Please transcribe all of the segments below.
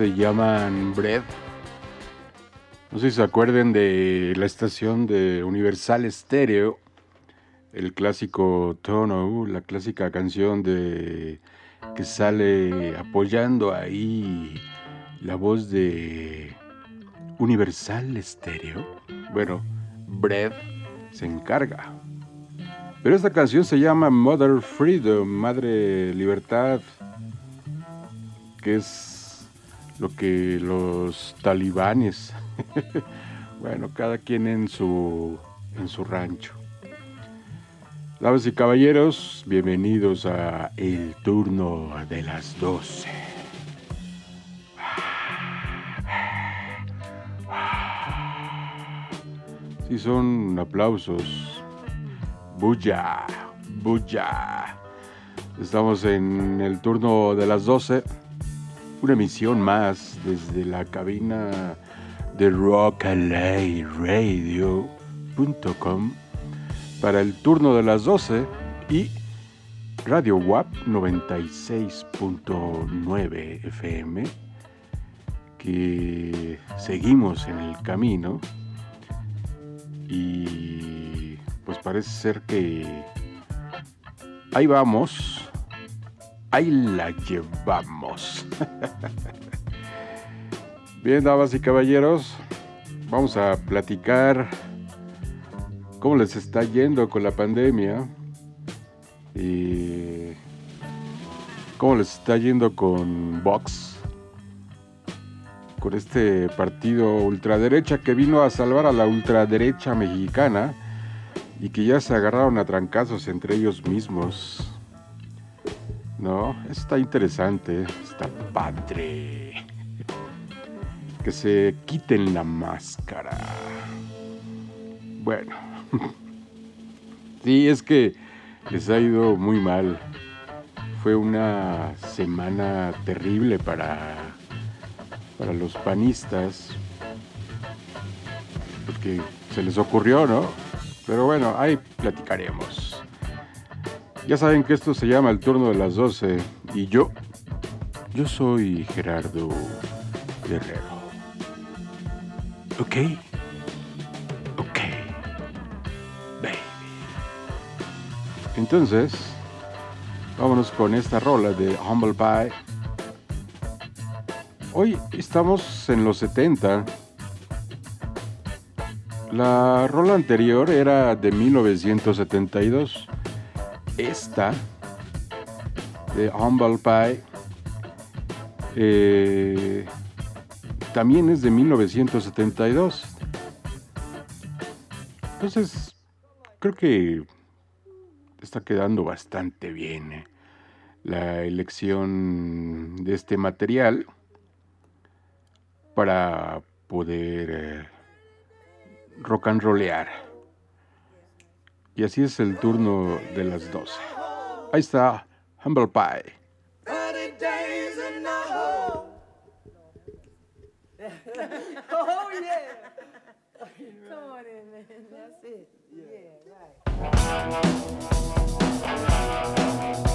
se llaman Bread. No sé si se acuerden de la estación de Universal Stereo, el clásico Tono, la clásica canción de que sale apoyando ahí la voz de Universal Stereo. Bueno, Bread se encarga. Pero esta canción se llama Mother Freedom, Madre Libertad que es lo que los talibanes, bueno, cada quien en su, en su rancho. Damas y caballeros, bienvenidos a El Turno de las 12. Sí, son aplausos. Bulla, bulla. Estamos en el turno de las 12 una emisión más desde la cabina de rockalayradio.com para el turno de las 12 y Radio WAP 96.9 FM que seguimos en el camino. Y pues parece ser que ahí vamos Ahí la llevamos. Bien, damas y caballeros, vamos a platicar cómo les está yendo con la pandemia y cómo les está yendo con Vox, con este partido ultraderecha que vino a salvar a la ultraderecha mexicana y que ya se agarraron a trancazos entre ellos mismos. No, está interesante, está padre. Que se quiten la máscara. Bueno. Sí, es que les ha ido muy mal. Fue una semana terrible para, para los panistas. Porque se les ocurrió, ¿no? Pero bueno, ahí platicaremos. Ya saben que esto se llama el turno de las 12 y yo, yo soy Gerardo Guerrero. ¿Ok? Ok. Baby. Entonces, vámonos con esta rola de Humble Pie. Hoy estamos en los 70. La rola anterior era de 1972 esta de Humble Pie eh, también es de 1972. Entonces, creo que está quedando bastante bien ¿eh? la elección de este material para poder eh, rock and rollear. Y así es el turno de las 12. Ahí está Humble Pie. Come on in, man. That's it. Yeah, right.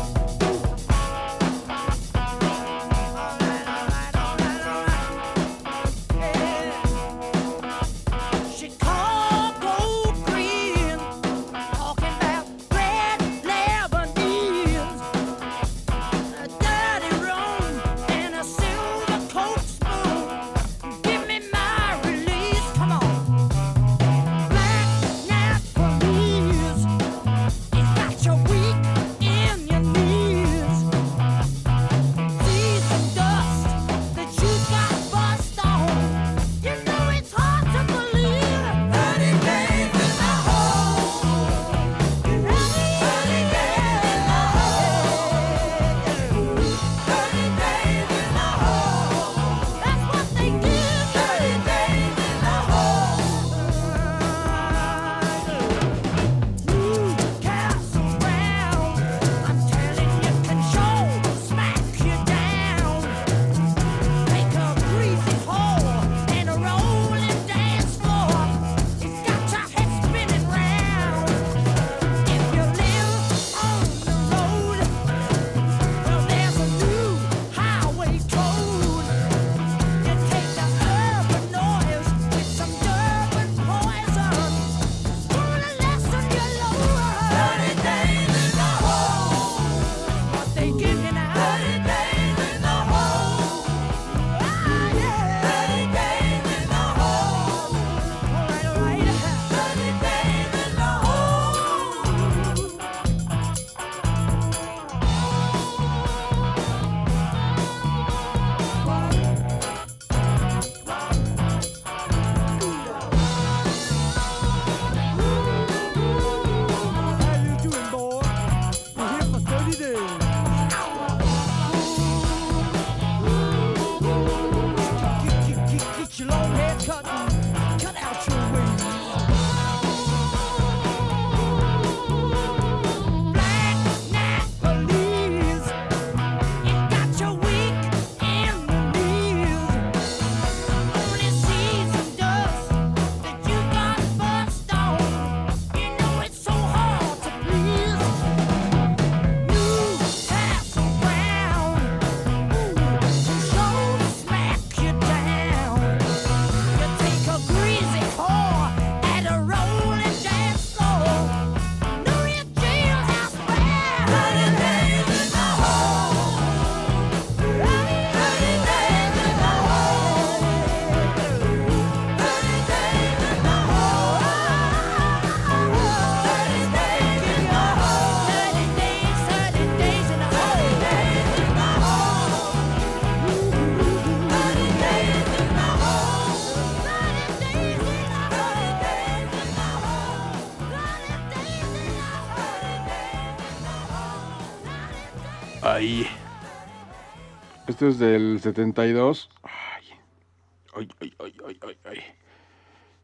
Esto es del 72. Ay, ay, ay, ay, ay, ay.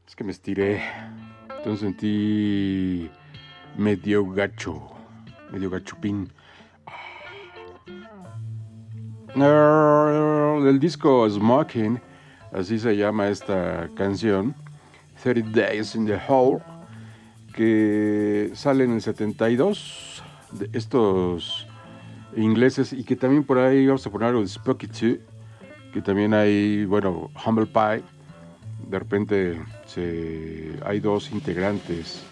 Es que me estiré. Entonces sentí medio gacho. Medio gachupín. Del disco Smoking, así se llama esta canción. 30 Days in the Hole, que sale en el 72. De estos ingleses y que también por ahí vamos a poner algo de Spooky 2, que también hay, bueno, Humble Pie, de repente se, hay dos integrantes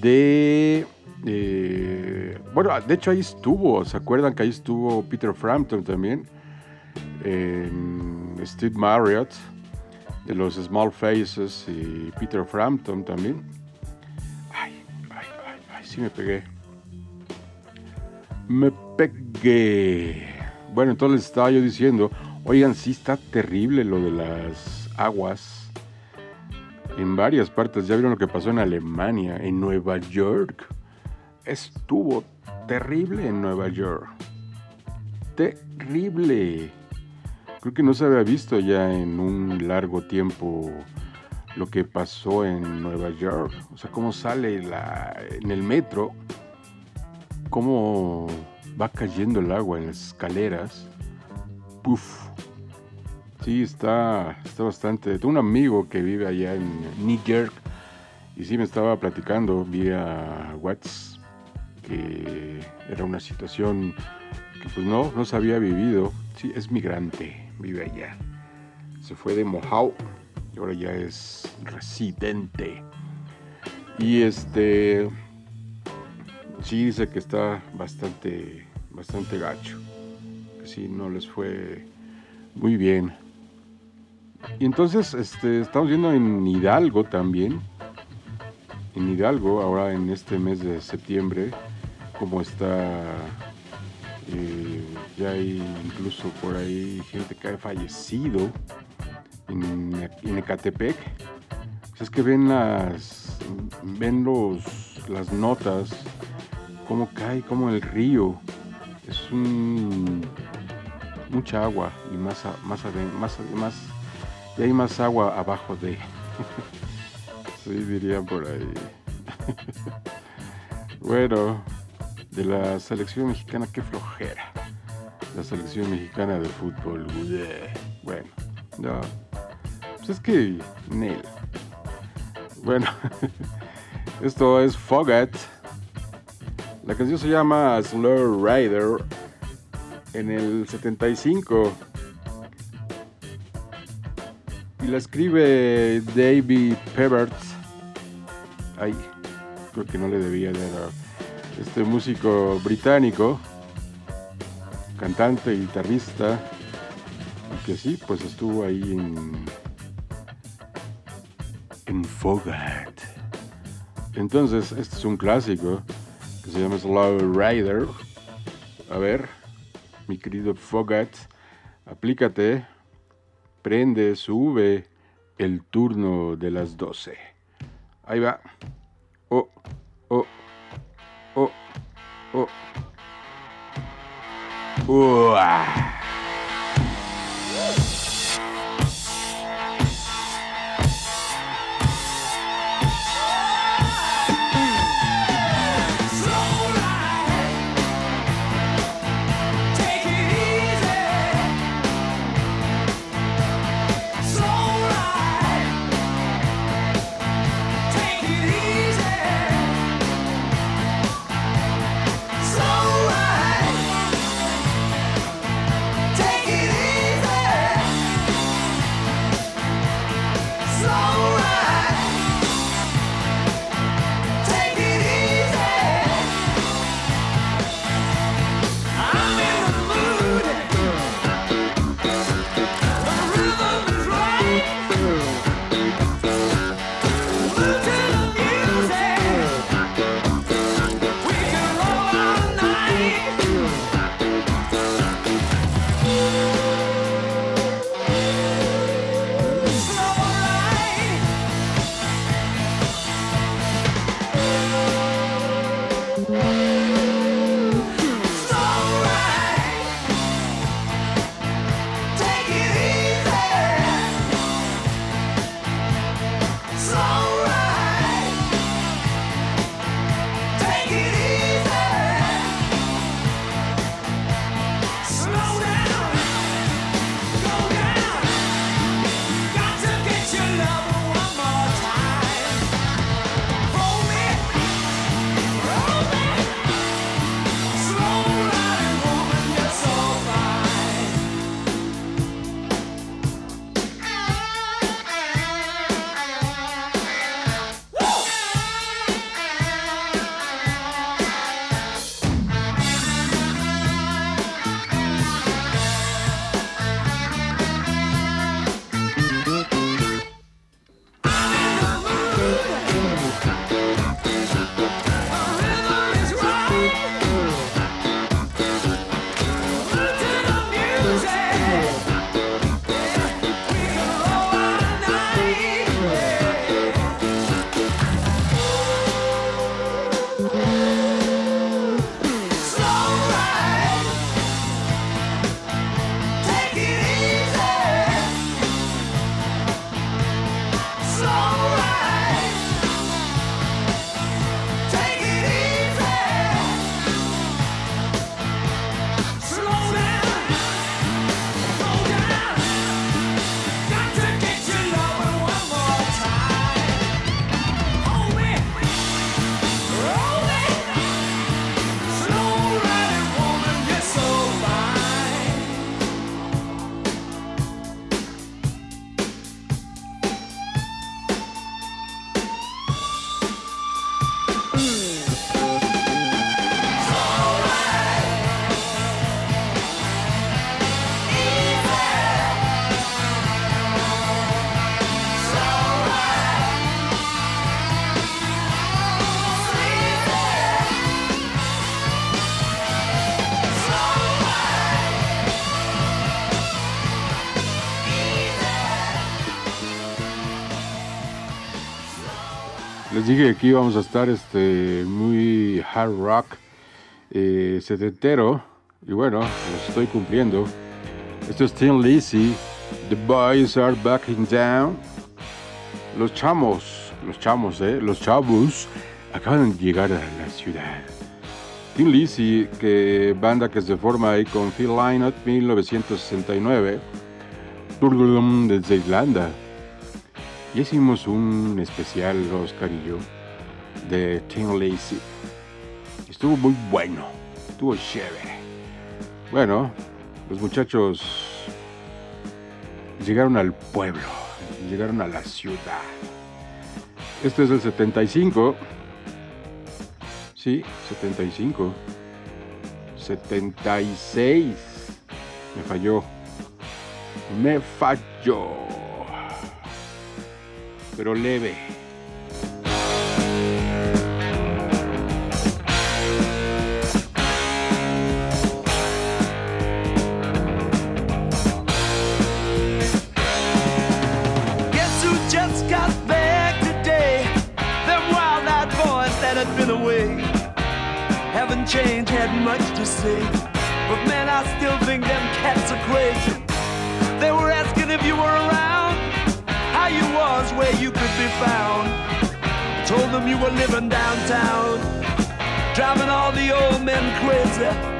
de... Eh, bueno, de hecho ahí estuvo, ¿se acuerdan que ahí estuvo Peter Frampton también? Steve Marriott, de los Small Faces y Peter Frampton también. Ay, ay, ay, ay, sí me pegué. Me pegué. Bueno, entonces estaba yo diciendo, Oigan, sí está terrible lo de las aguas en varias partes. Ya vieron lo que pasó en Alemania, en Nueva York. Estuvo terrible en Nueva York. Terrible. Creo que no se había visto ya en un largo tiempo lo que pasó en Nueva York. O sea, cómo sale en el metro, cómo va cayendo el agua en las escaleras. Puf. Sí, está, está bastante. Tengo un amigo que vive allá en York y sí me estaba platicando vía WhatsApp que era una situación que pues no, no se había vivido. Sí, es migrante, vive allá. Se fue de Mohawk y ahora ya es residente. Y este sí dice que está bastante bastante gacho. Que sí no les fue muy bien. Y entonces este, estamos viendo en Hidalgo también. En Hidalgo, ahora en este mes de septiembre, como está eh, ya hay incluso por ahí gente que ha fallecido en, en Ecatepec. Pues es que ven las ven los las notas cómo cae como el río. Es un mucha agua y más más más más y hay más agua abajo de. Sí diría por ahí. Bueno de la selección mexicana qué flojera. La selección mexicana de fútbol bueno no. Pues es que Neil bueno esto es Fogat la canción se llama Slow Rider en el 75 y la escribe David Pebert. Ay, creo que no le debía a este músico británico, cantante y guitarrista, que sí, pues estuvo ahí en, en. Entonces, este es un clásico que se llama Slow Rider. A ver, mi querido Fogat, aplícate, prende, sube el turno de las 12. Ahí va. Oh, oh, oh, oh. Uah. Dije que íbamos a estar este, muy hard rock, eh, setentero, y bueno, lo estoy cumpliendo. Esto es Tim Lizzy, The Boys Are Backing Down. Los chamos, los chamos, eh, los chavos acaban de llegar a la ciudad. Tim Lizzy, que banda que se forma ahí con Phil Lynott 1969, Turgulum desde Irlanda. Y hicimos un especial, Oscar y yo, de Tim Lacey. Estuvo muy bueno, estuvo chévere. Bueno, los muchachos llegaron al pueblo, llegaron a la ciudad. Este es el 75. Sí, 75. 76. Me falló. Me falló. Wild-eyed boys that had been away haven't changed, had much to say. But man, I still think them cats are crazy. They were asking if you were around, where you could be found. Told them you were living downtown, driving all the old men crazy.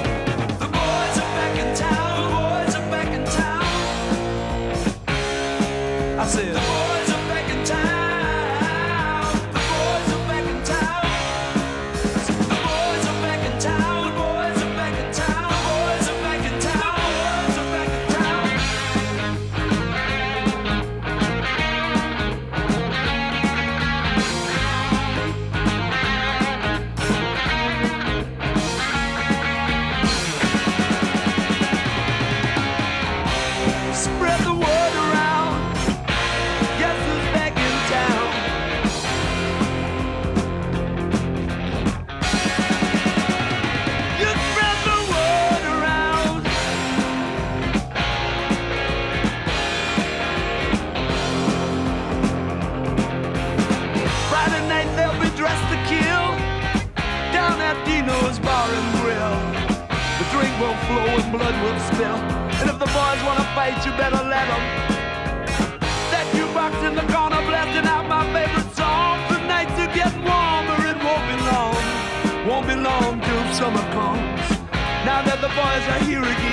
That the boys are here again.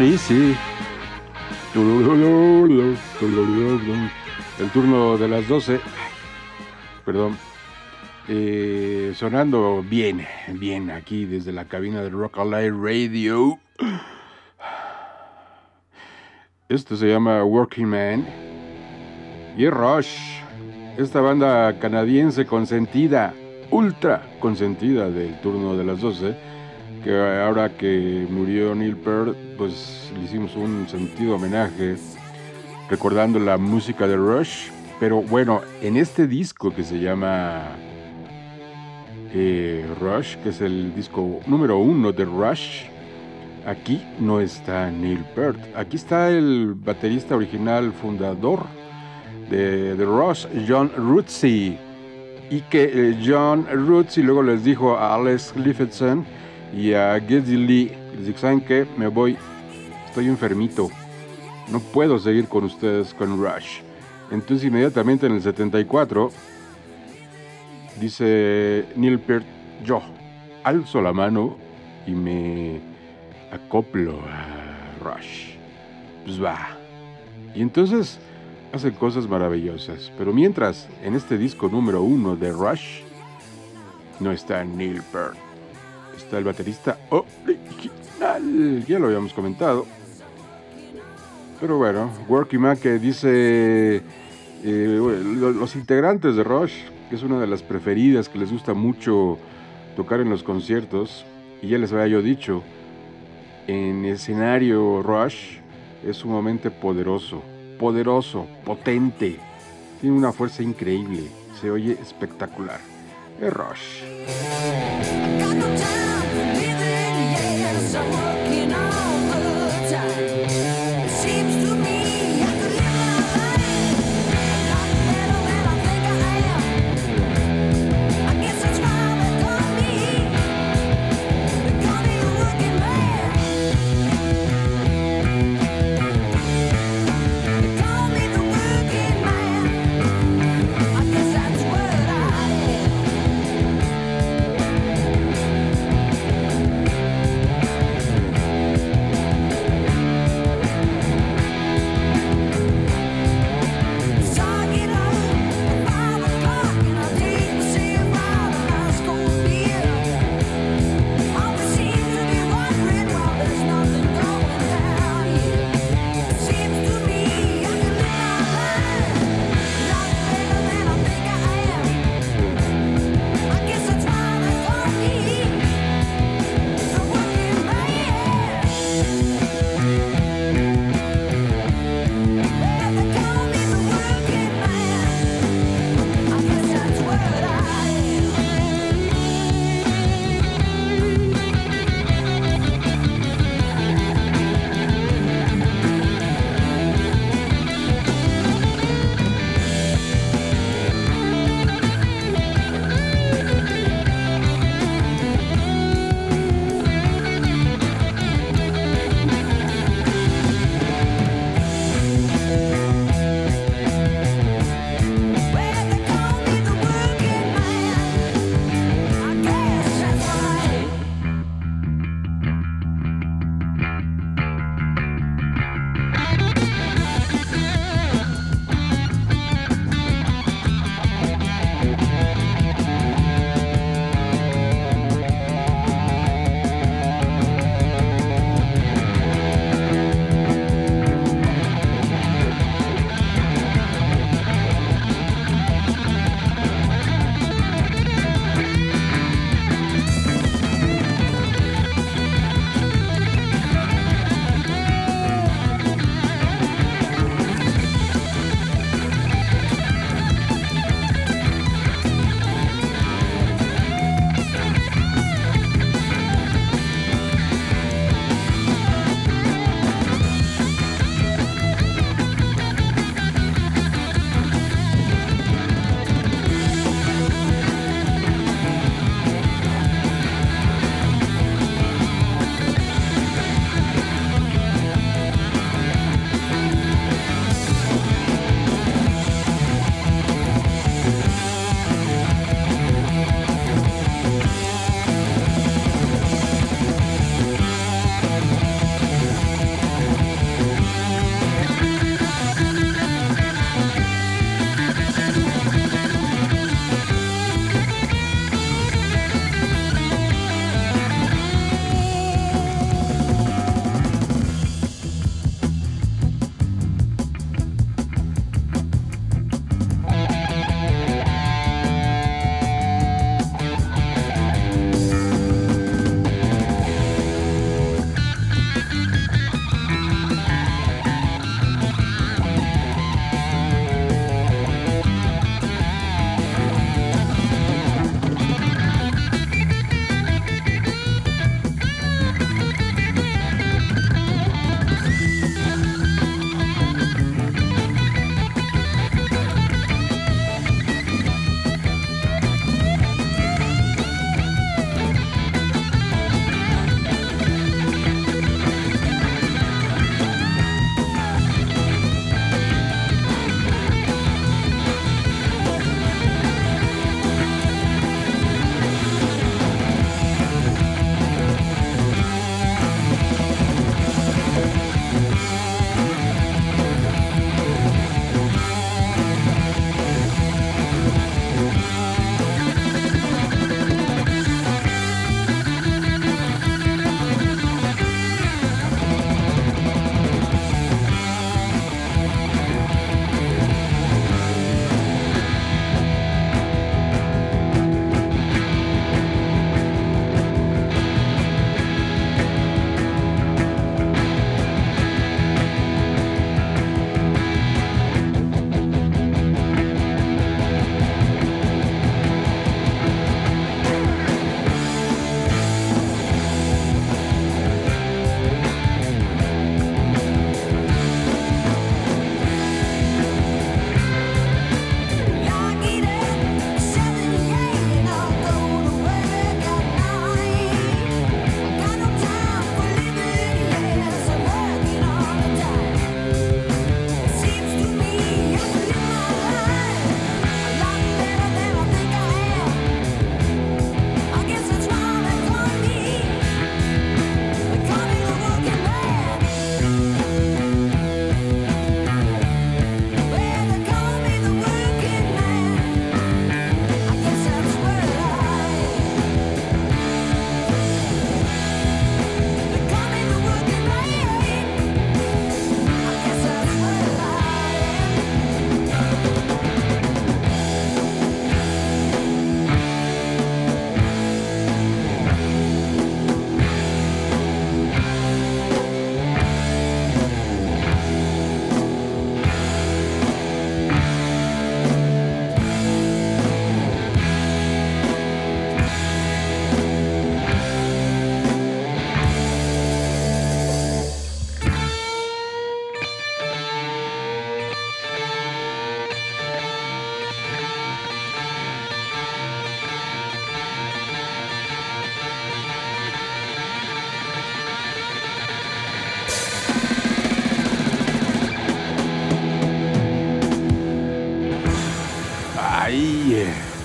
Tim Lizzy. El turno de las 12. Perdón. Eh, sonando bien, bien aquí desde la cabina de Rock Alive Radio. Esto se llama Working Man. Y Rush. Esta banda canadiense consentida, ultra consentida del turno de las 12. Que ahora que murió Neil Peart, pues le hicimos un sentido homenaje recordando la música de Rush. Pero bueno, en este disco que se llama eh, Rush, que es el disco número uno de Rush, aquí no está Neil Peart. Aquí está el baterista original fundador de, de Rush, John Rutsey. Y que eh, John Rutsey luego les dijo a Alex Lifeson y a Lee, ¿saben qué? Me voy, estoy enfermito, no puedo seguir con ustedes con Rush. Entonces inmediatamente en el 74 dice Neil Peart, yo alzo la mano y me acoplo a Rush. Pues va. Y entonces hace cosas maravillosas. Pero mientras, en este disco número uno de Rush, no está Neil Peart. El baterista original. Ya lo habíamos comentado. Pero bueno, Working Man que dice eh, los integrantes de Rush, que es una de las preferidas que les gusta mucho tocar en los conciertos, y ya les había yo dicho, en escenario Rush es sumamente poderoso, poderoso, potente, tiene una fuerza increíble, se oye espectacular. Es Rush. I'm working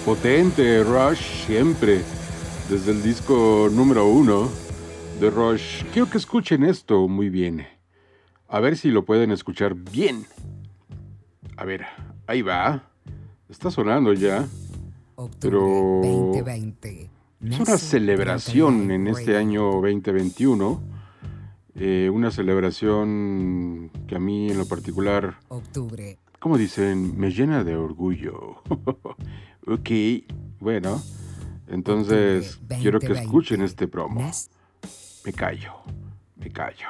potente Rush, siempre, desde el disco número uno de Rush. Quiero que escuchen esto muy bien. A ver si lo pueden escuchar bien. A ver, ahí va. Está sonando ya. Octubre Pero 2020. Es una celebración en este año 2021. eh, una celebración que a mí en lo particular, Octubre. como dicen, me llena de orgullo. ok, bueno. Entonces, octubre quiero que 2020. escuchen este promo. Me callo, me callo.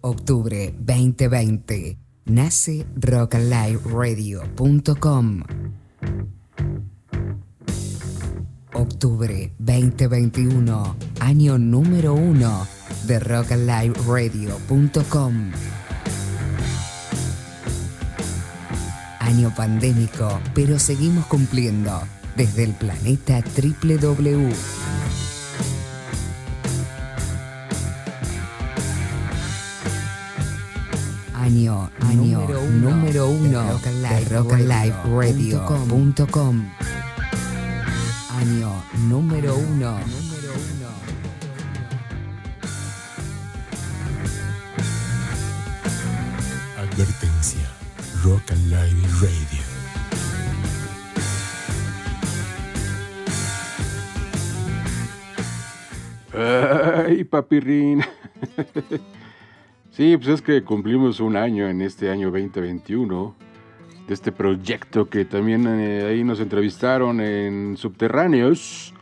Octubre 2020. Nace rockandliveradio.com. Octubre 2021. Año número uno de rockandliveradio.com. Año pandémico, pero seguimos cumpliendo desde el planeta www. Año, año número uno, de rockandliveradio.com. Año número uno. Advertencia. Rock and Live Radio. Ay, papirrín. sí, pues es que cumplimos un año en este año 2021 de este proyecto que también eh, ahí nos entrevistaron en Subterráneos.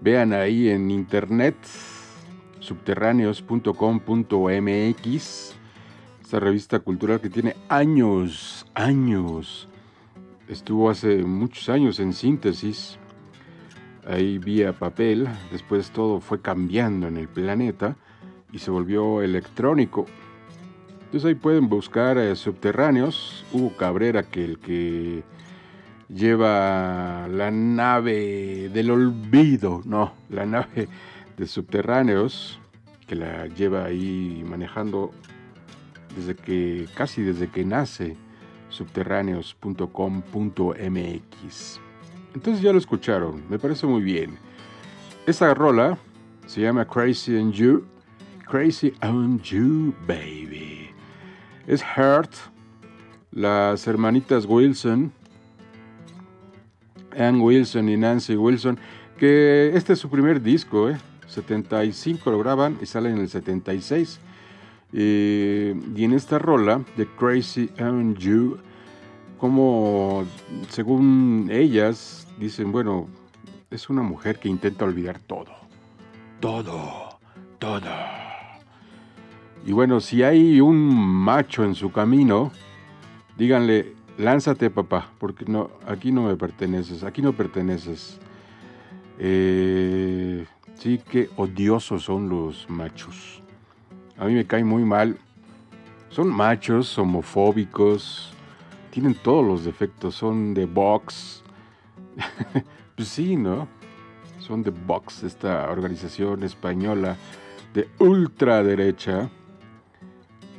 Vean ahí en internet subterráneos.com.mx esta revista cultural que tiene años, años. Estuvo hace muchos años en síntesis ahí vía papel, después todo fue cambiando en el planeta y se volvió electrónico. Entonces ahí pueden buscar eh, subterráneos, Hugo Cabrera, que el que lleva la nave del olvido, no, la nave de subterráneos, que la lleva ahí manejando desde que, casi desde que nace, subterráneos.com.mx. Entonces ya lo escucharon, me parece muy bien. Esta rola se llama Crazy on You. Crazy on You, baby. Es Heart, las hermanitas Wilson, Ann Wilson y Nancy Wilson, que este es su primer disco, ¿eh? 75 lo graban y salen en el 76. Eh, y en esta rola de Crazy on You, como según ellas dicen, bueno, es una mujer que intenta olvidar todo, todo, todo. Y bueno, si hay un macho en su camino, díganle, lánzate papá, porque no, aquí no me perteneces, aquí no perteneces. Eh, sí que odiosos son los machos. A mí me caen muy mal. Son machos, homofóbicos, tienen todos los defectos, son de Vox. pues sí, ¿no? Son de Vox, esta organización española de ultraderecha,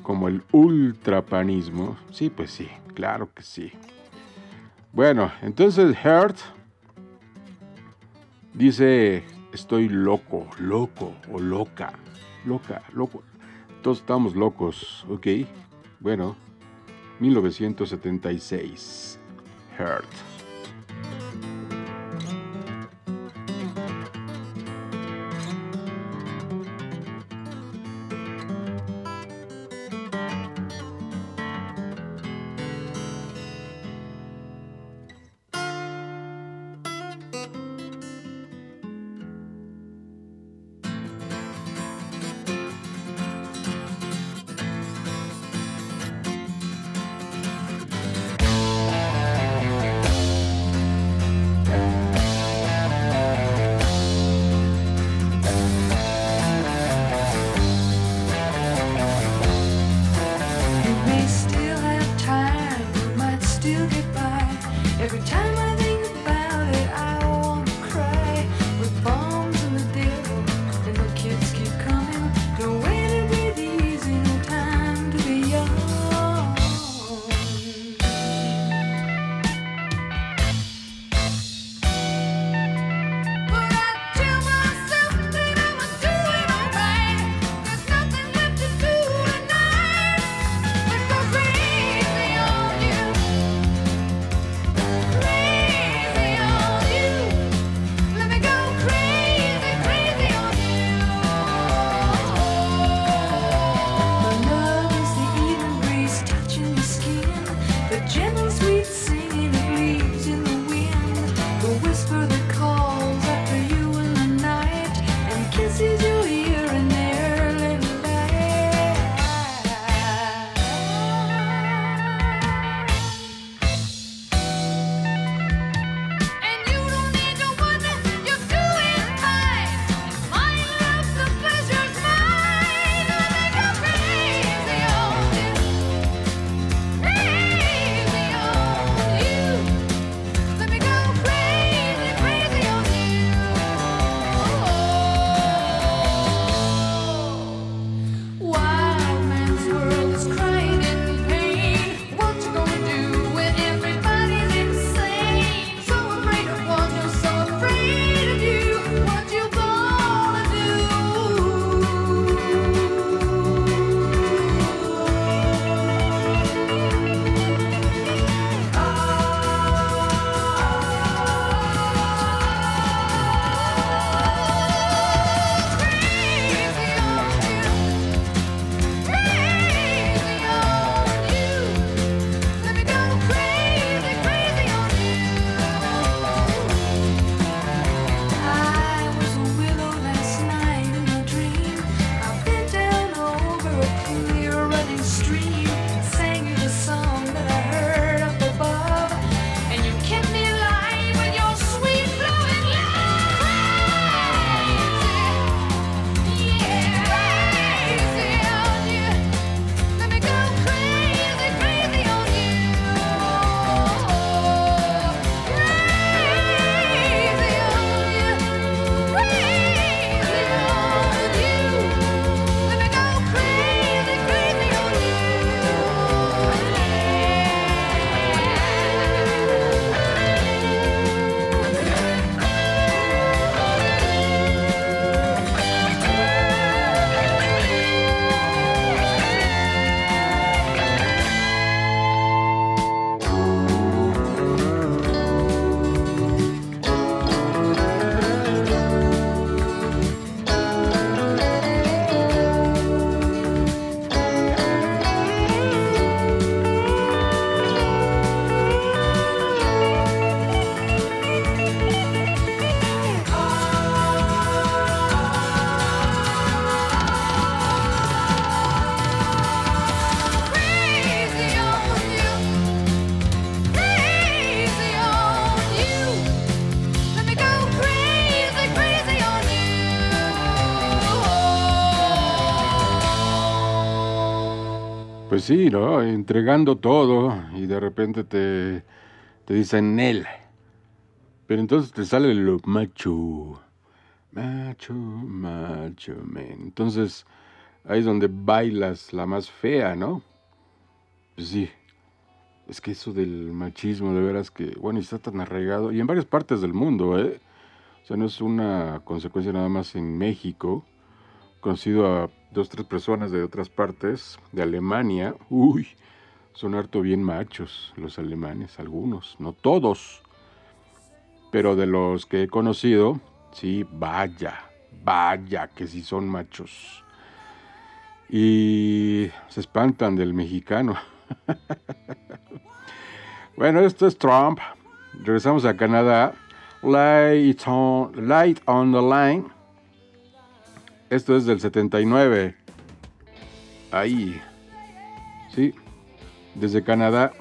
como el ultrapanismo. Sí, pues sí, claro que sí. Bueno, entonces Hurt dice, estoy loco, loco o loca, loca, loco. Todos estamos locos, ¿ok? Bueno, 1976. Hurt. You. Pues sí, ¿no? Entregando todo y de repente te, te dicen él. Pero entonces te sale lo macho. Macho, macho, man. Entonces ahí es donde bailas la más fea, ¿no? Pues sí. Es que eso del machismo, de veras que, bueno, está tan arraigado. Y en varias partes del mundo, ¿eh? O sea, no es una consecuencia nada más en México. Conocido a dos, tres personas de otras partes, de Alemania. Uy, son harto bien machos los alemanes, algunos, no todos. Pero de los que he conocido, sí, vaya, vaya que sí son machos. Y se espantan del mexicano. bueno, esto es Trump. Regresamos a Canadá. Light on, Light on the Line. Esto es del 79. Ahí. Sí. Desde Canadá.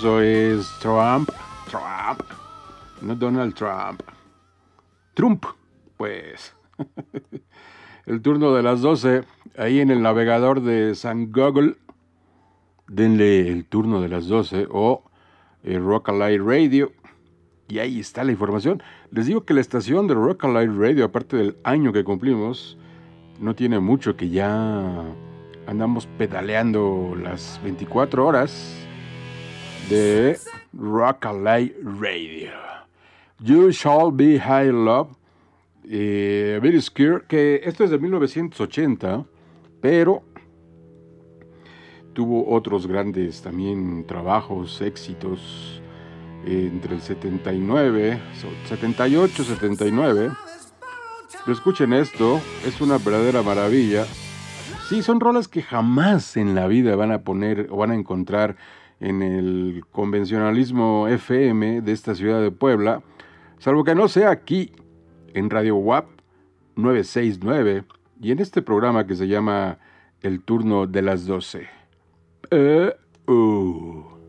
Eso es Trump. Trump. No Donald Trump. Trump, pues. el turno de las 12, ahí en el navegador de San Google, denle el turno de las 12 o eh, Rock Alive Radio. Y ahí está la información. Les digo que la estación de Rock Alive Radio, aparte del año que cumplimos, no tiene mucho que ya andamos pedaleando las 24 horas de Rock Alive Radio. You Shall Be High Love, eh, Very Scared, que esto es de 1980, pero tuvo otros grandes también trabajos, éxitos eh, entre el 79, so- 78, 79. Pero escuchen esto, es una verdadera maravilla. Sí, son rolas que jamás en la vida van a poner o van a encontrar en el convencionalismo FM de esta ciudad de Puebla, salvo que no sea aquí en Radio WAP 969 y en este programa que se llama El turno de las 12. Eh, uh.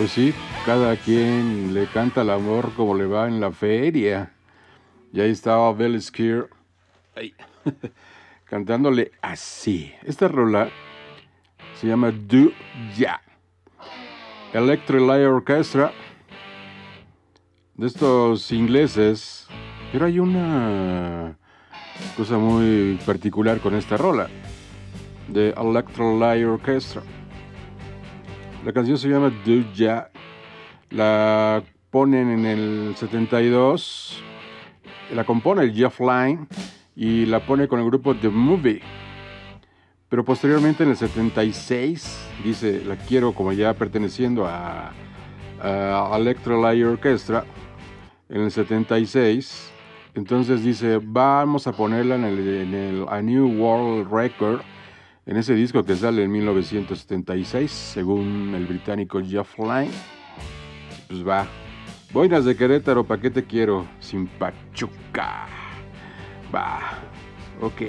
Pues sí, cada quien le canta el amor como le va en la feria. Y ahí estaba Bill Skier cantándole así. Esta rola se llama Do Ya. Electric Light Orchestra. De estos ingleses. Pero hay una cosa muy particular con esta rola. De Electric Light Orchestra. La canción se llama Do Ya. La ponen en el 72. La compone el Jeff Lynne y la pone con el grupo The Movie. Pero posteriormente en el 76 dice, la quiero como ya perteneciendo a, a Electrolyte Orchestra. En el 76. Entonces dice, vamos a ponerla en en el A New World Record en ese disco que sale en 1976, según el británico Jeff Lynne, pues va. Boinas de Querétaro, ¿pa' qué te quiero? Sin Pachuca. Va. Ok.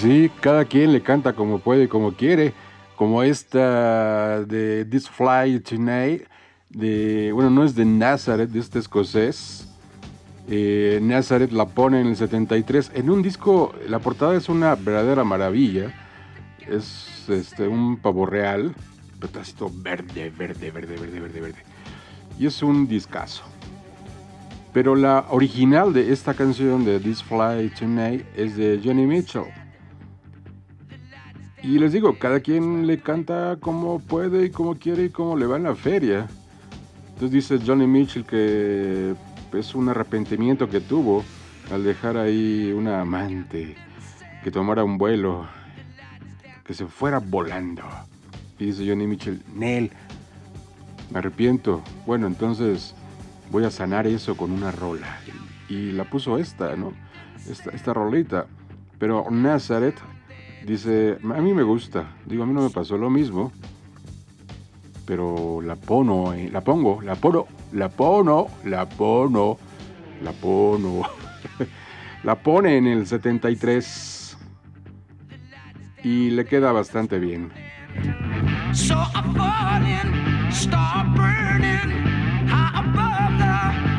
Sí, cada quien le canta como puede como quiere. Como esta de This Fly Tonight, de, bueno, no es de Nazareth, de este escocés. Eh, Nazareth la pone en el 73 en un disco, la portada es una verdadera maravilla. Es este, un pavo real, pedacito verde, verde, verde, verde, verde, verde. Y es un discazo. Pero la original de esta canción de This Fly Tonight es de Johnny Mitchell. Y les digo, cada quien le canta como puede y como quiere y como le va en la feria. Entonces dice Johnny Mitchell que es un arrepentimiento que tuvo al dejar ahí una amante que tomara un vuelo, que se fuera volando. Y dice Johnny Mitchell, Nel, me arrepiento. Bueno, entonces voy a sanar eso con una rola. Y la puso esta, ¿no? Esta, esta rolita. Pero Nazareth dice, a mí me gusta. Digo, a mí no me pasó lo mismo. Pero la pono, eh, la pongo, la pono, la pono, la pono, la pono. la pone en el 73. Y le queda bastante bien. So I'm falling, start burning high above the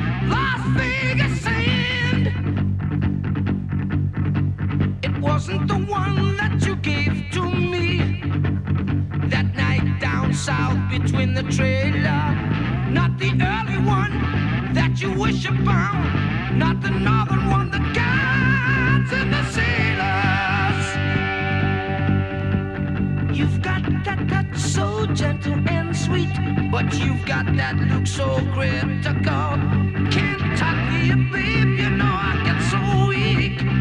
wasn't the one that you gave to me that night down south between the trailer. Not the early one that you wish upon, not the northern one that guides in the sailors. You've got that touch so gentle and sweet, but you've got that look so critical. You, babe, you know I get so weak.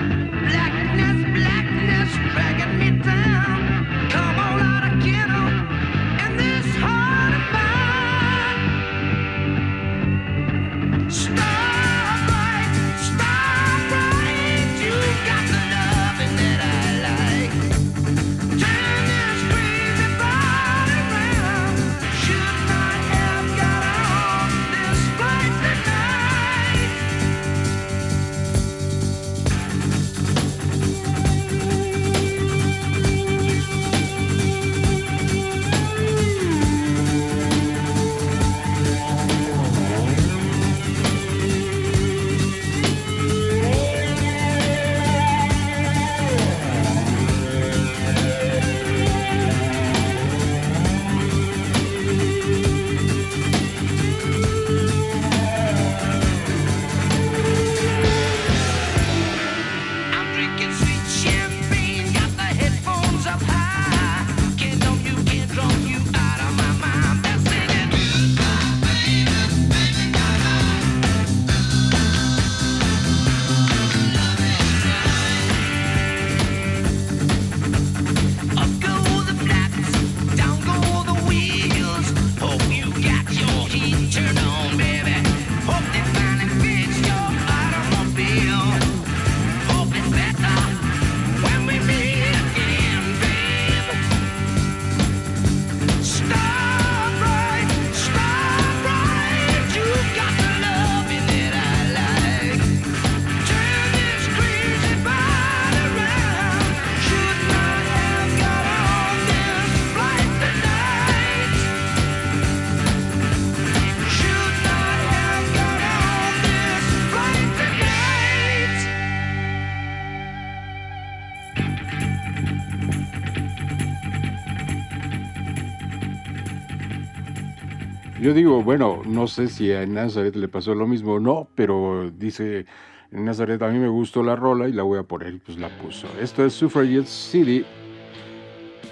Yo digo, bueno, no sé si a Nazaret le pasó lo mismo o no, pero dice Nazaret a mí me gustó la rola y la voy a poner pues la puso. Esto es Suffragette City.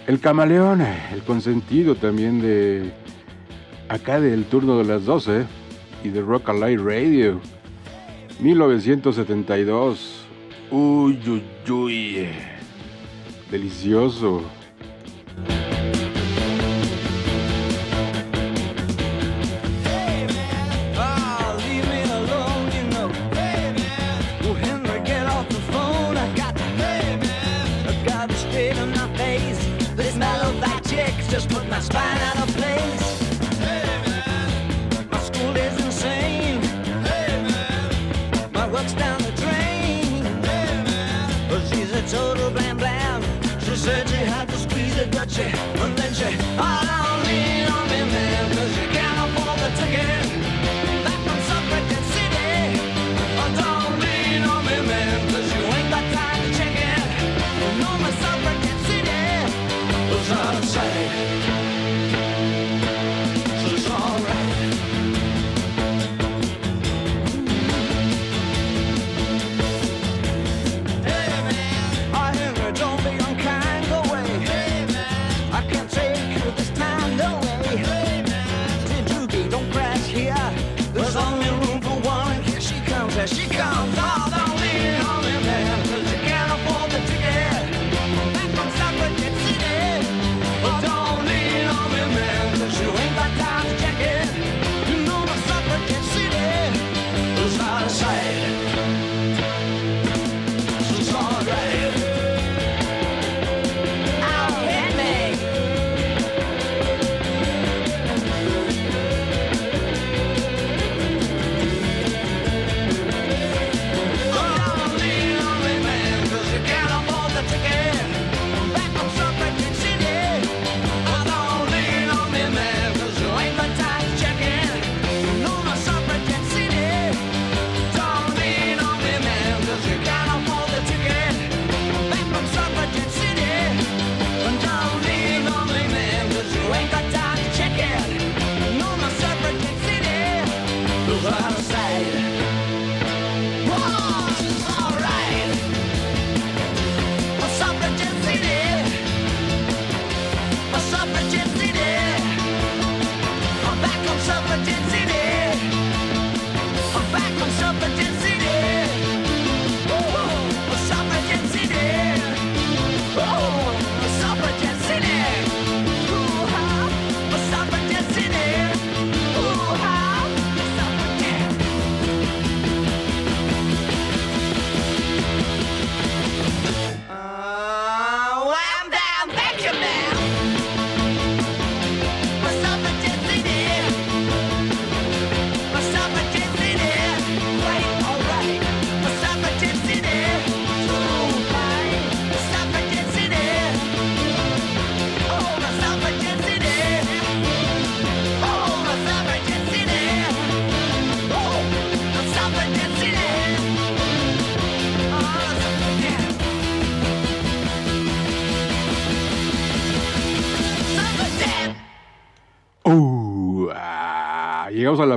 El camaleón, el consentido también de acá del turno de las 12 y de Rock Light Radio. 1972. Uy, uy, uy. Delicioso.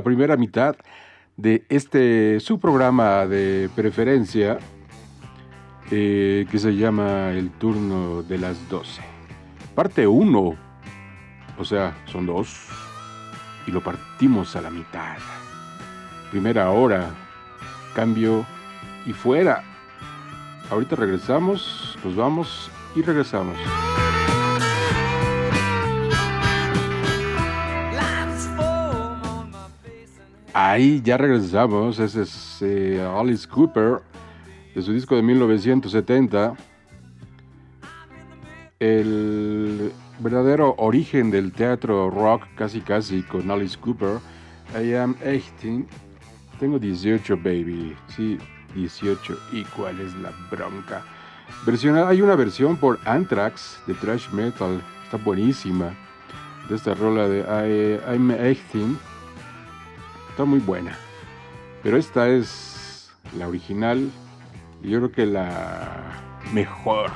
Primera mitad de este su programa de preferencia eh, que se llama El turno de las 12. Parte 1, o sea, son dos, y lo partimos a la mitad. Primera hora, cambio y fuera. Ahorita regresamos, nos vamos y regresamos. Ahí ya regresamos, ese es eh, Alice Cooper, de su disco de 1970. El verdadero origen del teatro rock, casi casi, con Alice Cooper. I am 18, tengo 18, baby. Sí, 18. ¿Y cuál es la bronca? Hay una versión por Anthrax de thrash metal, está buenísima. De esta rola de I, I'm 18. Está muy buena. Pero esta es la original. Y yo creo que la mejor.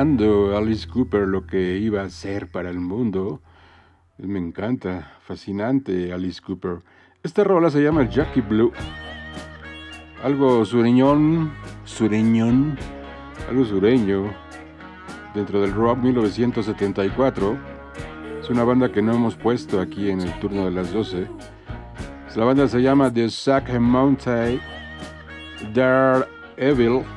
Alice Cooper lo que iba a ser para el mundo. Me encanta, fascinante Alice Cooper. Esta rola se llama Jackie Blue. Algo sureñón, sureñón, algo sureño, dentro del rock 1974. Es una banda que no hemos puesto aquí en el turno de las 12. La banda se llama The Sack Mountain Daredevil.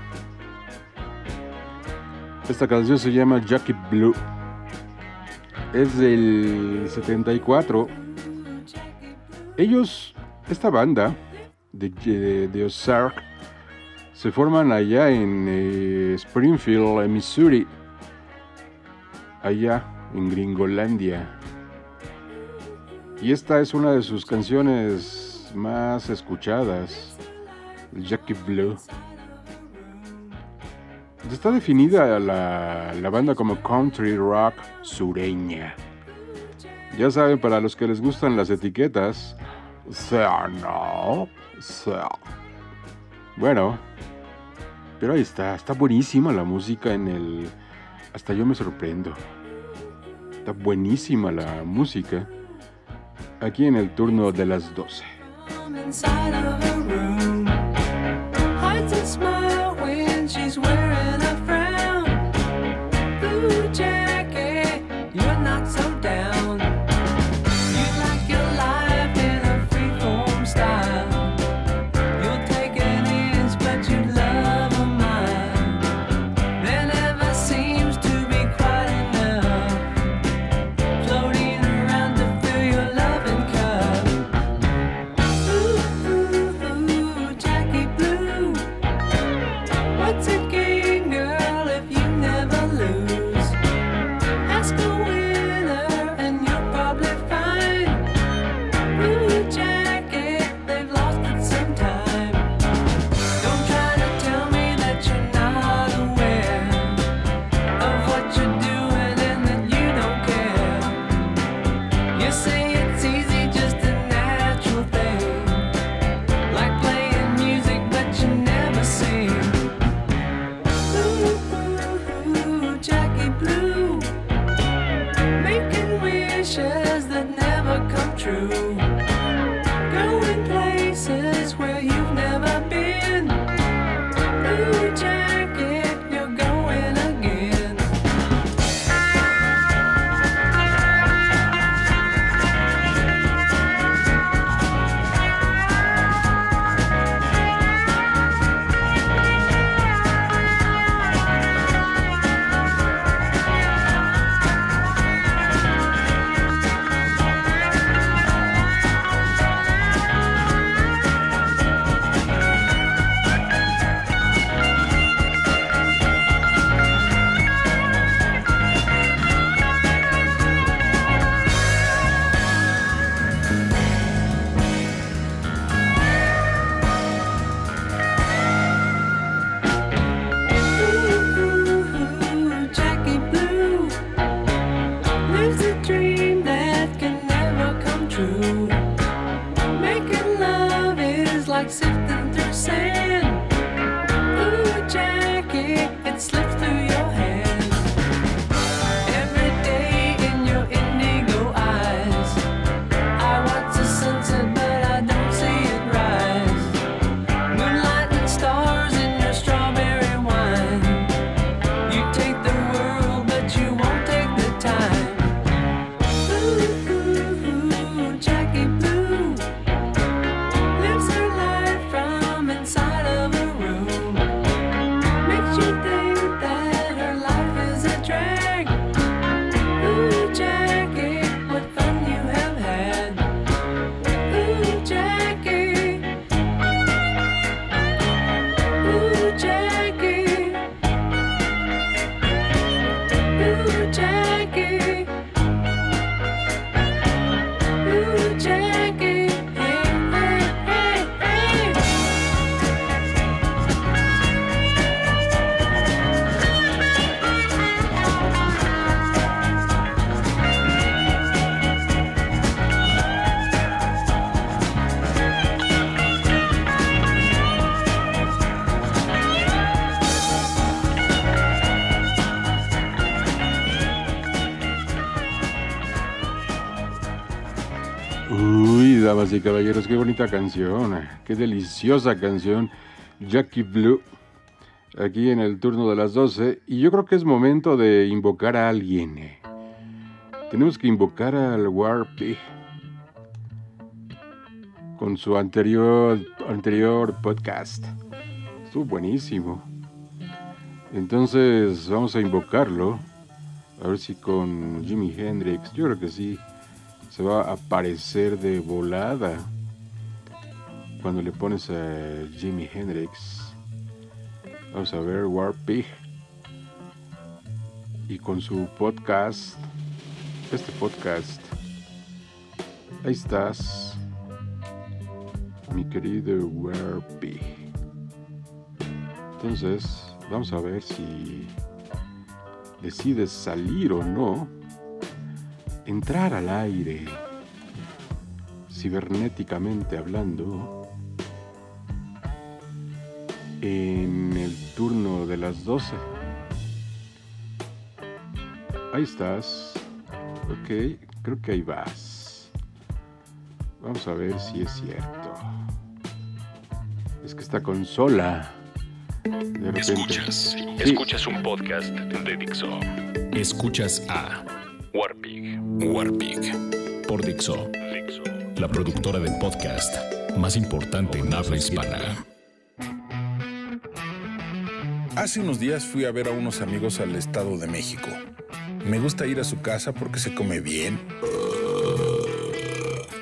Esta canción se llama Jackie Blue. Es del 74. Ellos, esta banda de, de, Ozark, se forman allá en eh, Springfield, en Missouri. Allá en Gringolandia. Y esta es una de sus canciones más escuchadas, Jackie Blue. Está definida la, la banda como country rock sureña. Ya saben, para los que les gustan las etiquetas, sea no, sea. Bueno, pero ahí está, está buenísima la música en el... Hasta yo me sorprendo. Está buenísima la música. Aquí en el turno de las 12. Damas y caballeros, qué bonita canción, qué deliciosa canción, Jackie Blue, aquí en el turno de las 12, y yo creo que es momento de invocar a alguien. eh. Tenemos que invocar al Warpy con su anterior, anterior podcast. Estuvo buenísimo. Entonces vamos a invocarlo, a ver si con Jimi Hendrix, yo creo que sí se va a aparecer de volada cuando le pones a Jimi Hendrix. Vamos a ver War Pig y con su podcast, este podcast. Ahí estás, mi querido War Pig. Entonces, vamos a ver si decides salir o no entrar al aire, cibernéticamente hablando, en el turno de las 12. Ahí estás. Ok, creo que ahí vas. Vamos a ver si es cierto. Es que esta consola. De repente. Escuchas, Sí. escuchas un podcast de Dixo. Escuchas a Warpig, Warpig por Dixo, Dixo. la productora de podcast más importante en habla hispana. Hace unos días fui a ver a unos amigos al Estado de México. Me gusta ir a su casa porque se come bien.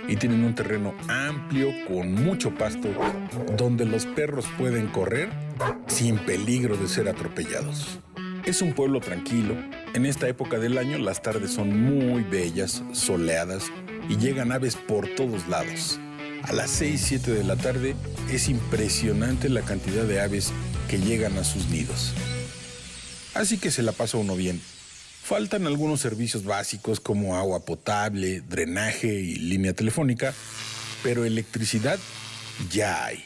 Y tienen un terreno amplio con mucho pasto donde los perros pueden correr sin peligro de ser atropellados. Es un pueblo tranquilo. En esta época del año las tardes son muy bellas, soleadas y llegan aves por todos lados. A las 6, 7 de la tarde es impresionante la cantidad de aves que llegan a sus nidos. Así que se la pasa uno bien. Faltan algunos servicios básicos como agua potable, drenaje y línea telefónica, pero electricidad ya hay.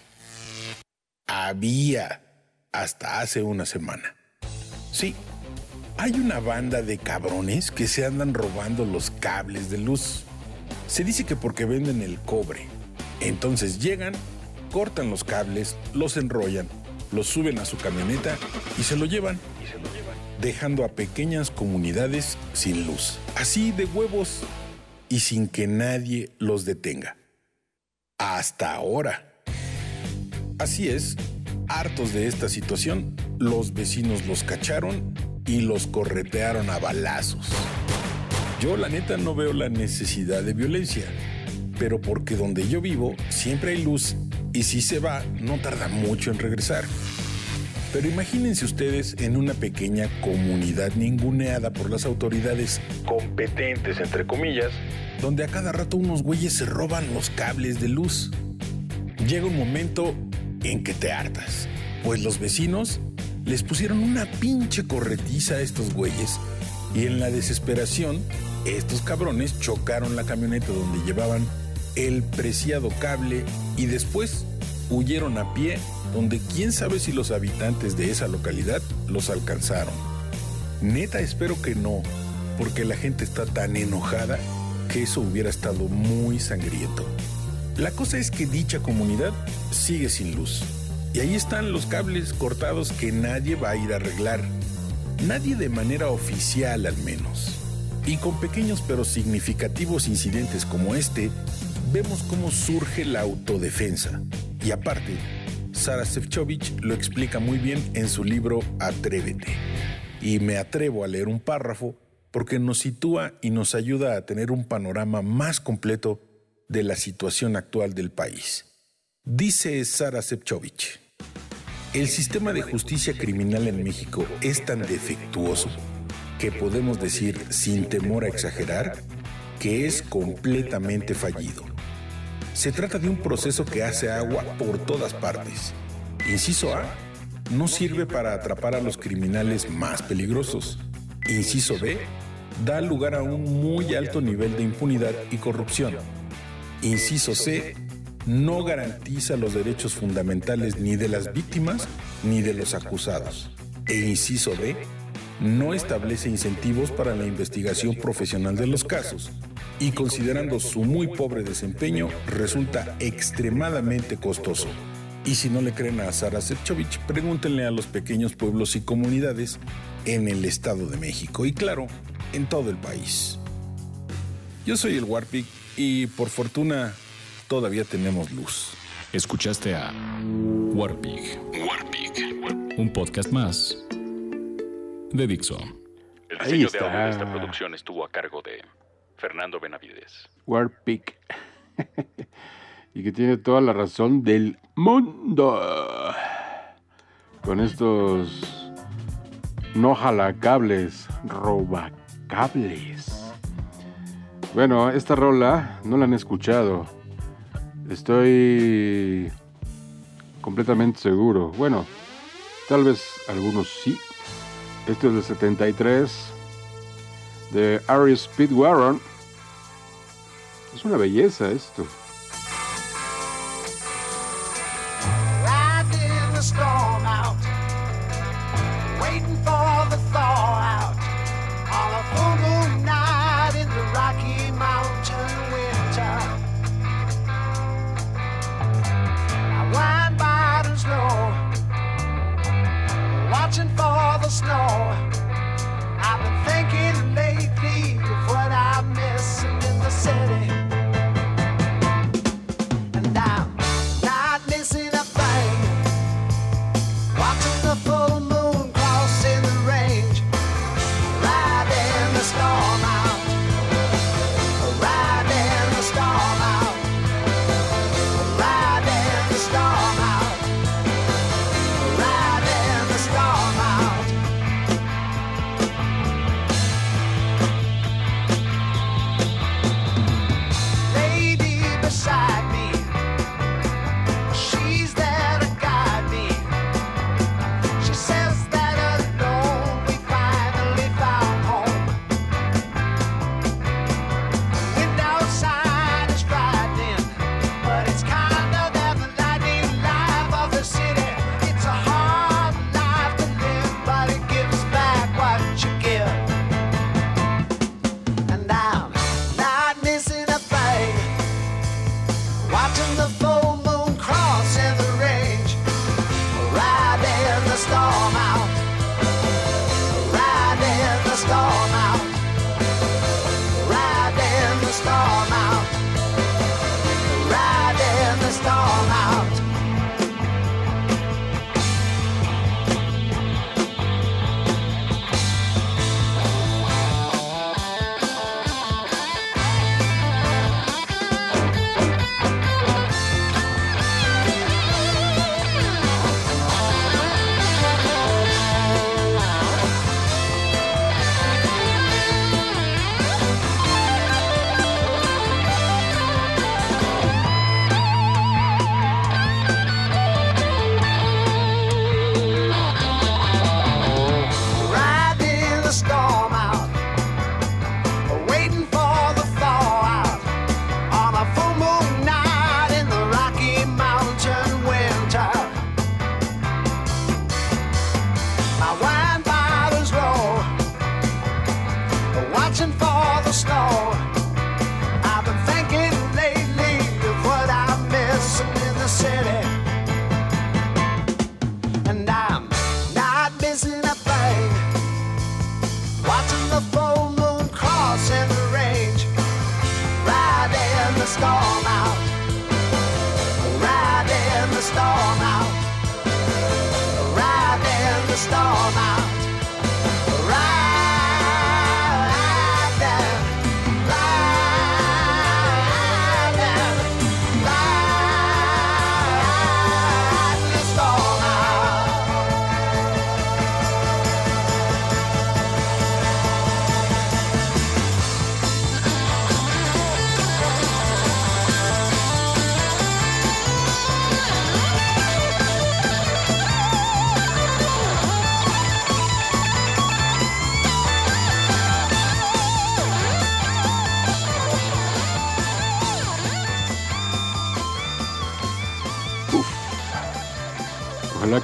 Había hasta hace una semana. Sí, hay una banda de cabrones que se andan robando los cables de luz. Se dice que porque venden el cobre. Entonces llegan, cortan los cables, los enrollan, los suben a su camioneta y se lo llevan. Dejando a pequeñas comunidades sin luz. Así de huevos y sin que nadie los detenga. Hasta ahora. Así es, hartos de esta situación, los vecinos los cacharon y los corretearon a balazos. Yo la neta no veo la necesidad de violencia, pero porque donde yo vivo siempre hay luz y si se va no tarda mucho en regresar. Pero imagínense ustedes en una pequeña comunidad ninguneada por las autoridades competentes, entre comillas, donde a cada rato unos güeyes se roban los cables de luz. Llega un momento en que te hartas, pues los vecinos les pusieron una pinche corretiza a estos güeyes y en la desesperación, estos cabrones chocaron la camioneta donde llevaban el preciado cable y después huyeron a pie donde quién sabe si los habitantes de esa localidad los alcanzaron. Neta espero que no, porque la gente está tan enojada que eso hubiera estado muy sangriento. La cosa es que dicha comunidad sigue sin luz. Y ahí están los cables cortados que nadie va a ir a arreglar. Nadie de manera oficial al menos. Y con pequeños pero significativos incidentes como este, vemos cómo surge la autodefensa. Y aparte, Sara Sefcovic lo explica muy bien en su libro Atrévete. Y me atrevo a leer un párrafo porque nos sitúa y nos ayuda a tener un panorama más completo de la situación actual del país. Dice Sara Sefcovic, el sistema de justicia criminal en México es tan defectuoso que podemos decir, sin temor a exagerar, que es completamente fallido. Se trata de un proceso que hace agua por todas partes. Inciso A, no sirve para atrapar a los criminales más peligrosos. Inciso B, da lugar a un muy alto nivel de impunidad y corrupción. Inciso C, no garantiza los derechos fundamentales ni de las víctimas ni de los acusados. E inciso D, no establece incentivos para la investigación profesional de los casos y considerando su muy pobre desempeño resulta extremadamente costoso. Y si no le creen a Sara Sefcovic, pregúntenle a los pequeños pueblos y comunidades en el Estado de México y claro, en todo el país. Yo soy el Warpig y por fortuna todavía tenemos luz. Escuchaste a Warpig, Warpig. un podcast más de Dixo. El Ahí diseño de audio está. de esta producción estuvo a cargo de Fernando Benavides. Warpic. y que tiene toda la razón del mundo. Con estos no jalacables, robacables. Bueno, esta rola no la han escuchado. Estoy completamente seguro. Bueno, tal vez algunos sí. Esto es de 73 de Ari Speedwagon Es una belleza esto. riding the storm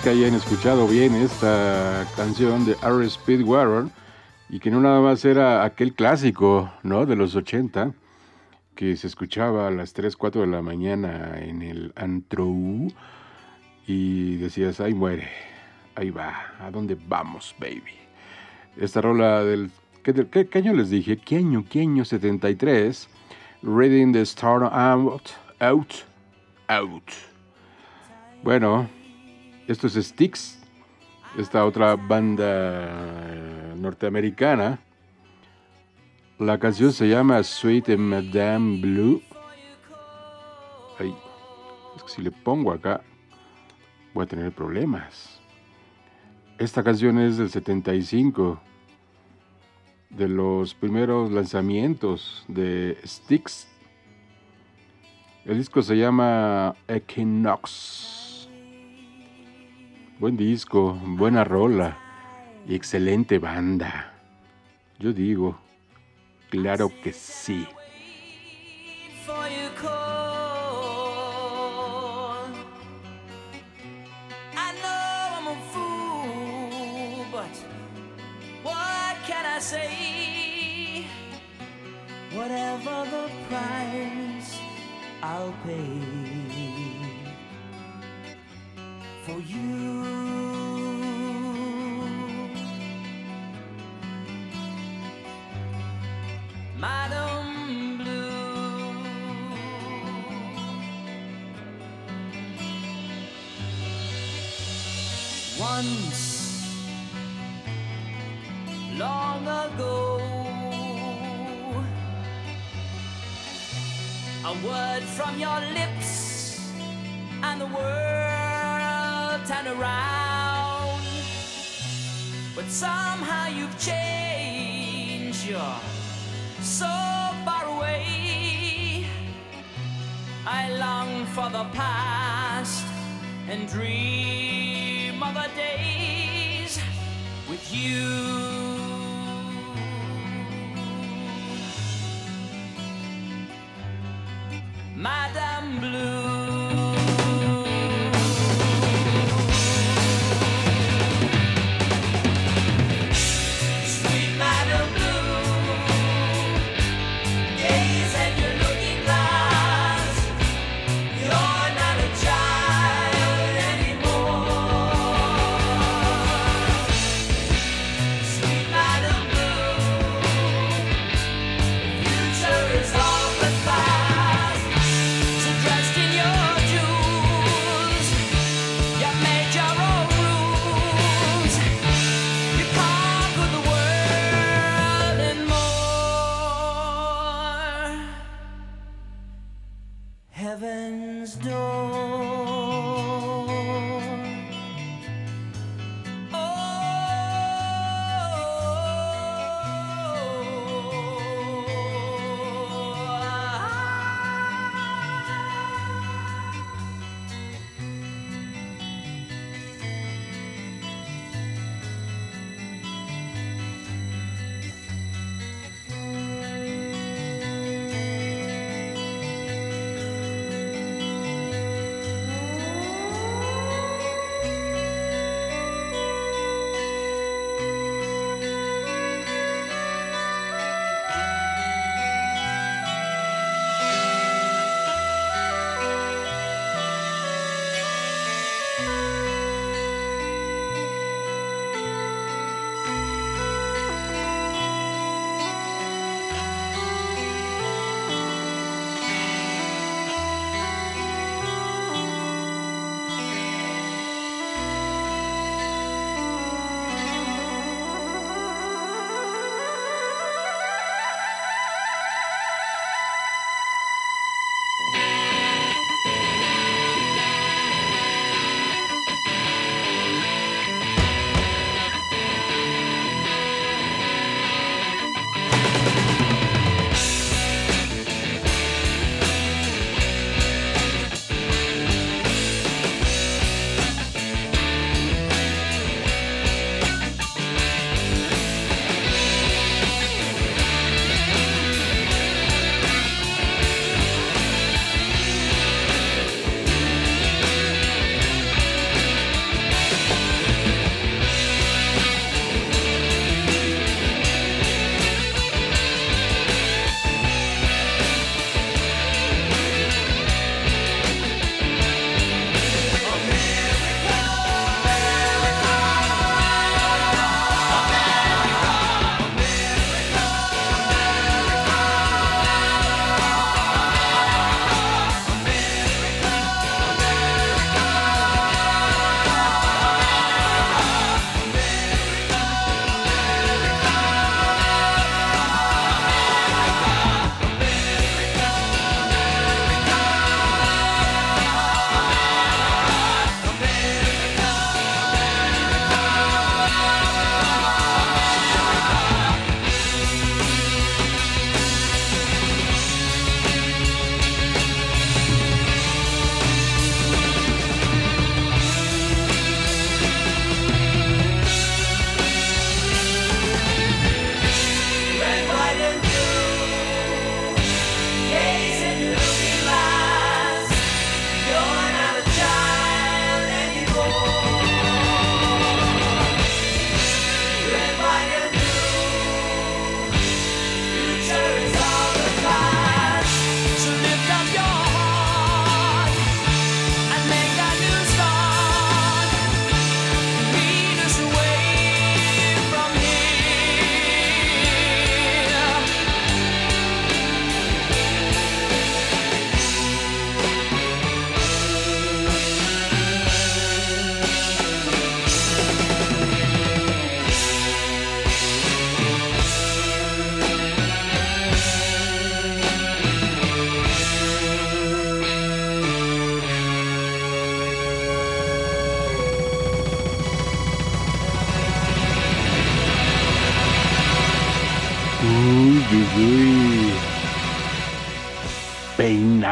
que hayan escuchado bien esta canción de R. Speedwater y que no nada más era aquel clásico, ¿no? De los 80 que se escuchaba a las 3, 4 de la mañana en el antro y decías, ahí muere, ahí va, ¿a dónde vamos, baby? Esta rola del... ¿Qué, qué- qué año les dije? ¿Qué año? ¿Qué año? 73. Reading the Star Out, Out, Out. Bueno, esto es Styx, esta otra banda eh, norteamericana. La canción se llama Sweet Madame Blue. Ay, es que si le pongo acá voy a tener problemas. Esta canción es del 75, de los primeros lanzamientos de Styx. El disco se llama Equinox. Buen disco, buena rola y excelente banda. Yo digo, claro que sí. Whatever the price, I'll pay you. Once, long ago, a word from your lips, and the world turned around. But somehow you've changed. You're so far away. I long for the past and dream of the days with you. Madame Blue.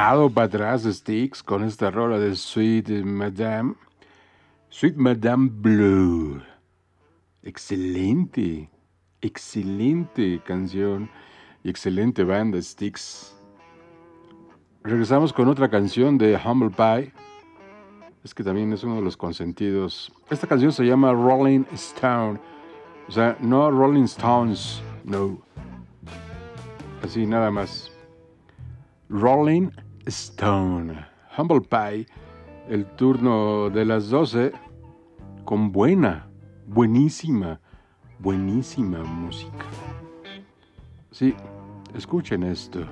Peinado para atrás Sticks con esta rola de Sweet Madame. Sweet Madame Blue. Excelente. Excelente canción y excelente banda Sticks. Regresamos con otra canción de Humble Pie. Es que también es uno de los consentidos. Esta canción se llama Rolling Stone. O sea, no Rolling Stones, no. Así nada más. Rolling Stone. Humble Pie. El turno de las 12 con buena, buenísima, buenísima música. Sí, escuchen esto.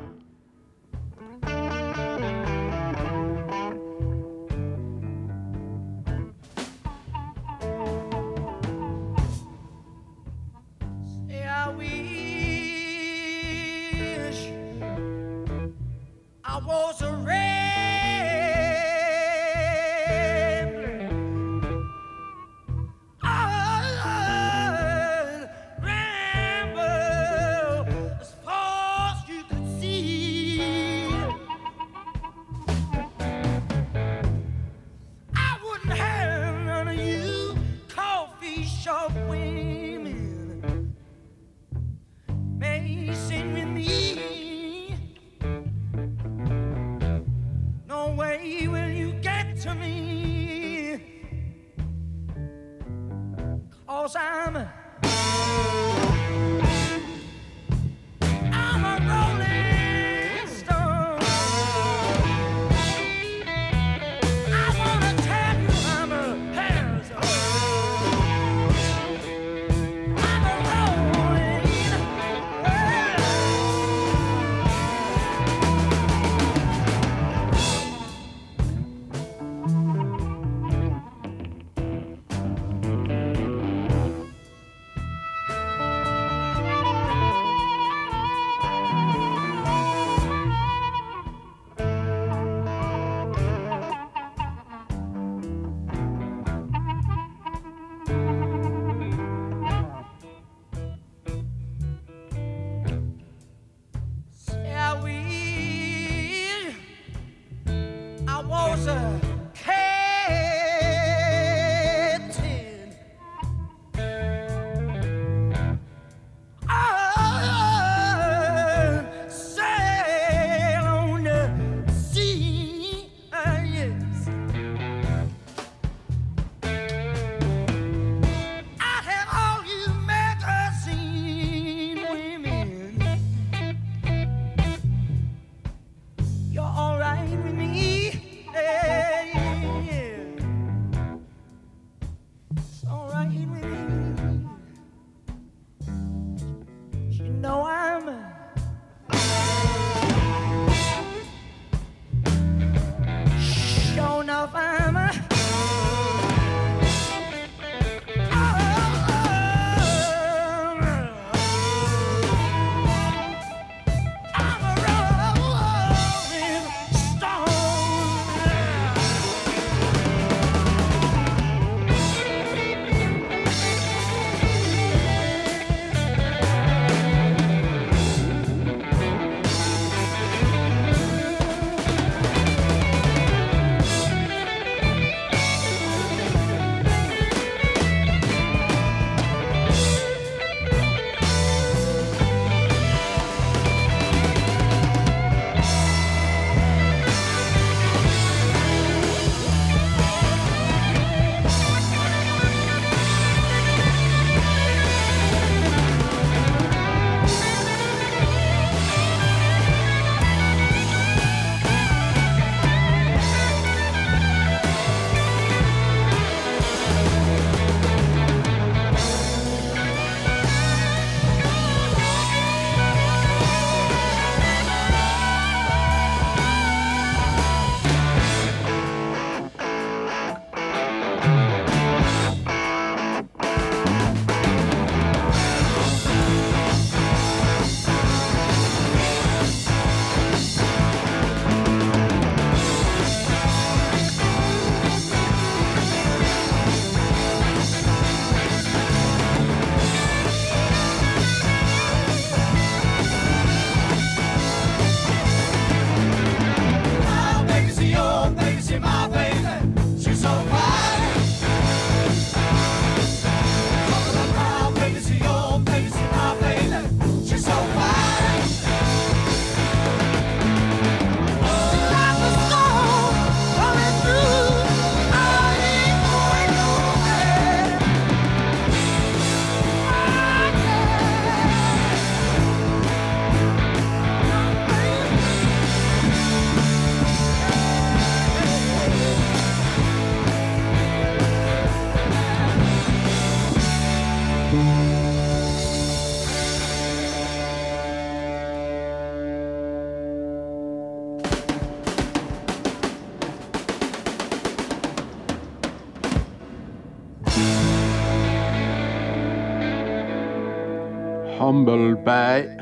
Pie.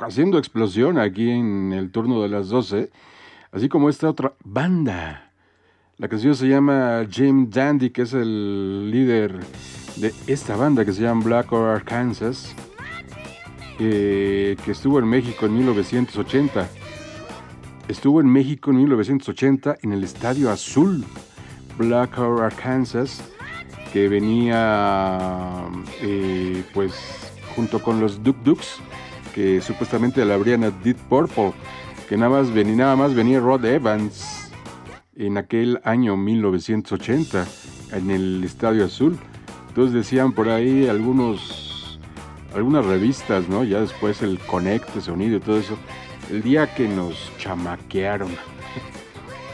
Haciendo explosión aquí en el turno de las 12. Así como esta otra banda. La canción se llama Jim Dandy, que es el líder de esta banda que se llama Black Or Arkansas. eh, que estuvo en México en 1980. Estuvo en México en 1980 en el Estadio Azul, Black Or Arkansas, que venía eh, pues junto con los Duk Duks, que supuestamente le abrían a Deep Purple, que nada más, venía, nada más venía Rod Evans en aquel año 1980 en el Estadio Azul. Entonces decían por ahí algunos algunas revistas, ¿no? Ya después el Conecte, sonido y todo eso. El día que nos chamaquearon.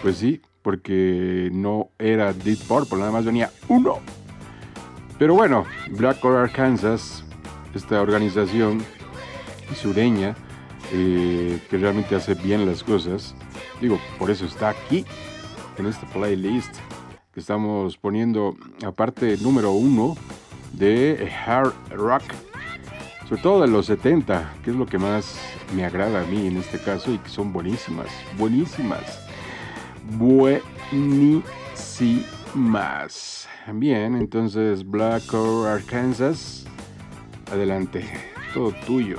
Pues sí, porque no era Deep Purple, nada más venía uno. Pero bueno, Black Or Arkansas, esta organización sureña eh, que realmente hace bien las cosas, digo, por eso está aquí en esta playlist que estamos poniendo, aparte número uno de hard rock sobre todo de los 70, que es lo que más me agrada a mí en este caso y que son buenísimas, buenísimas, buenísimas. Bien, entonces Black Or Arkansas, adelante, todo tuyo.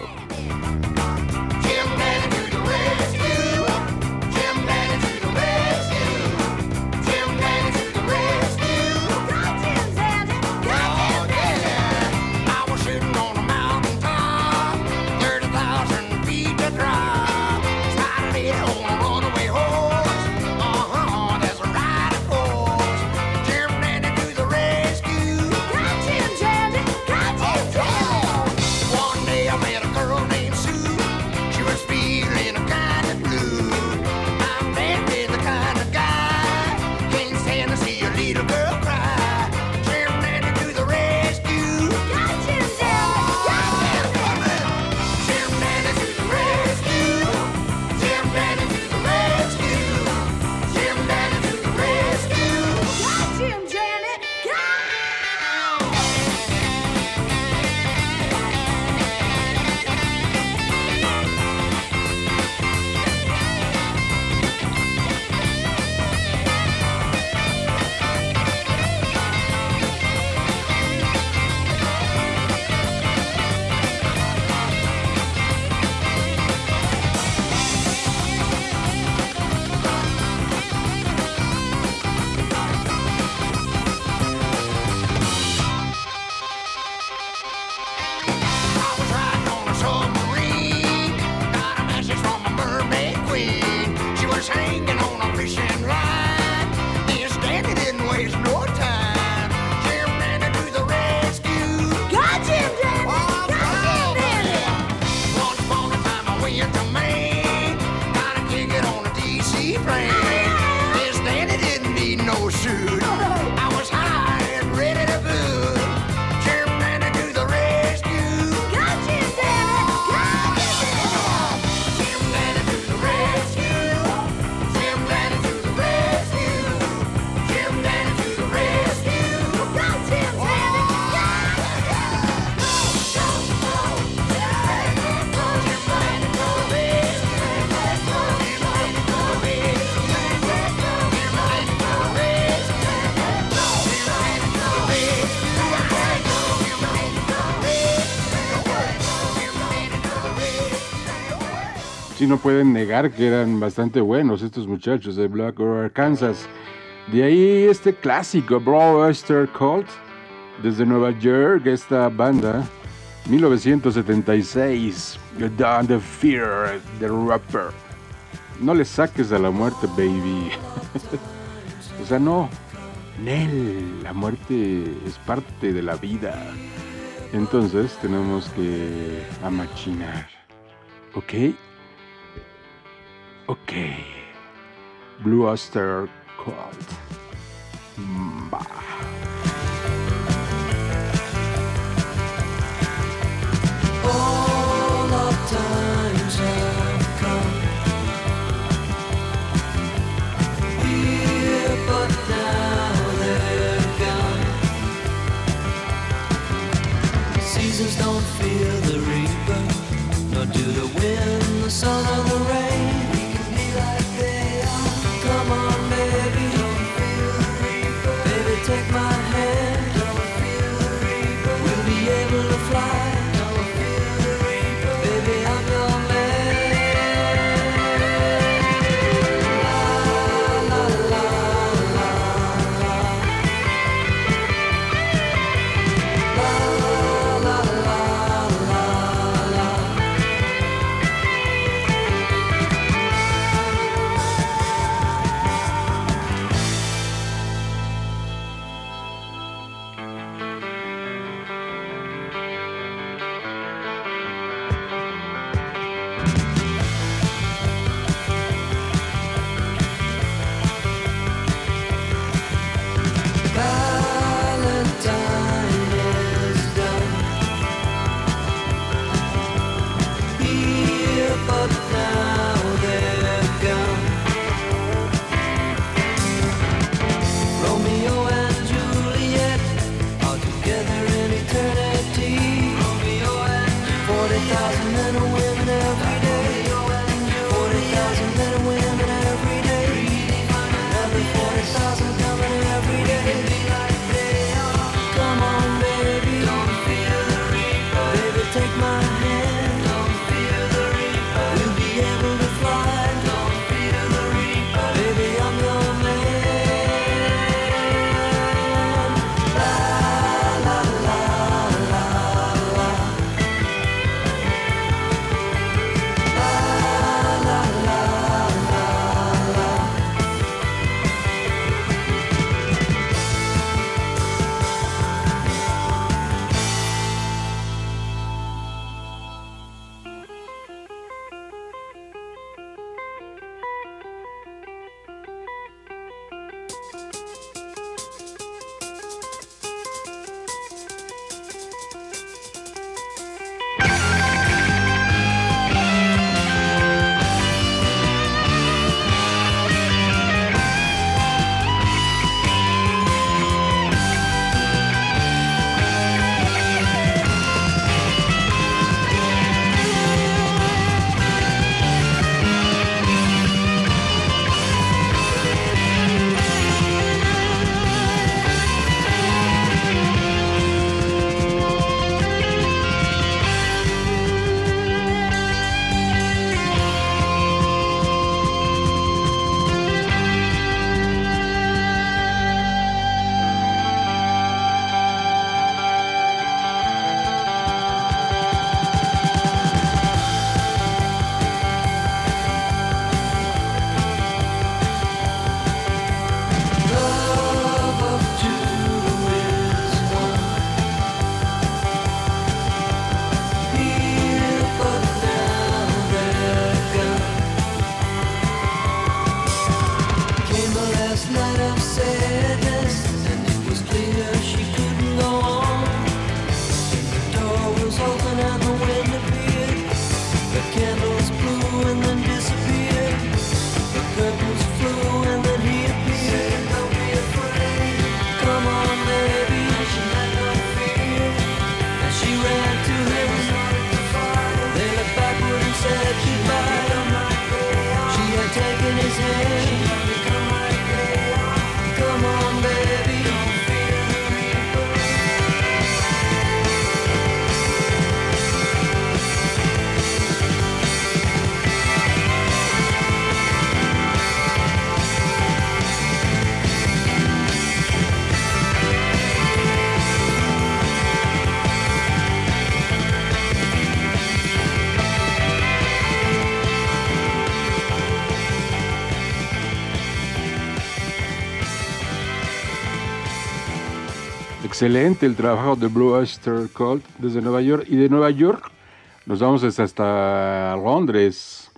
Pueden negar que eran bastante buenos estos muchachos de Black Or Arkansas. De ahí este clásico, Bro Oyster Cult, desde Nueva York, esta banda, 1976, Down the Fear, The Rapper. No le saques a la muerte, baby. o sea, no. Nel, la muerte es parte de la vida. Entonces tenemos que amachinar. ¿Ok? Okay. Blue Oyster Cult. Seasons don't feel the reaper, nor do the wind, the sun, or the Excelente el trabajo de Blue Oyster Cult desde Nueva York. Y de Nueva York nos vamos hasta- Londres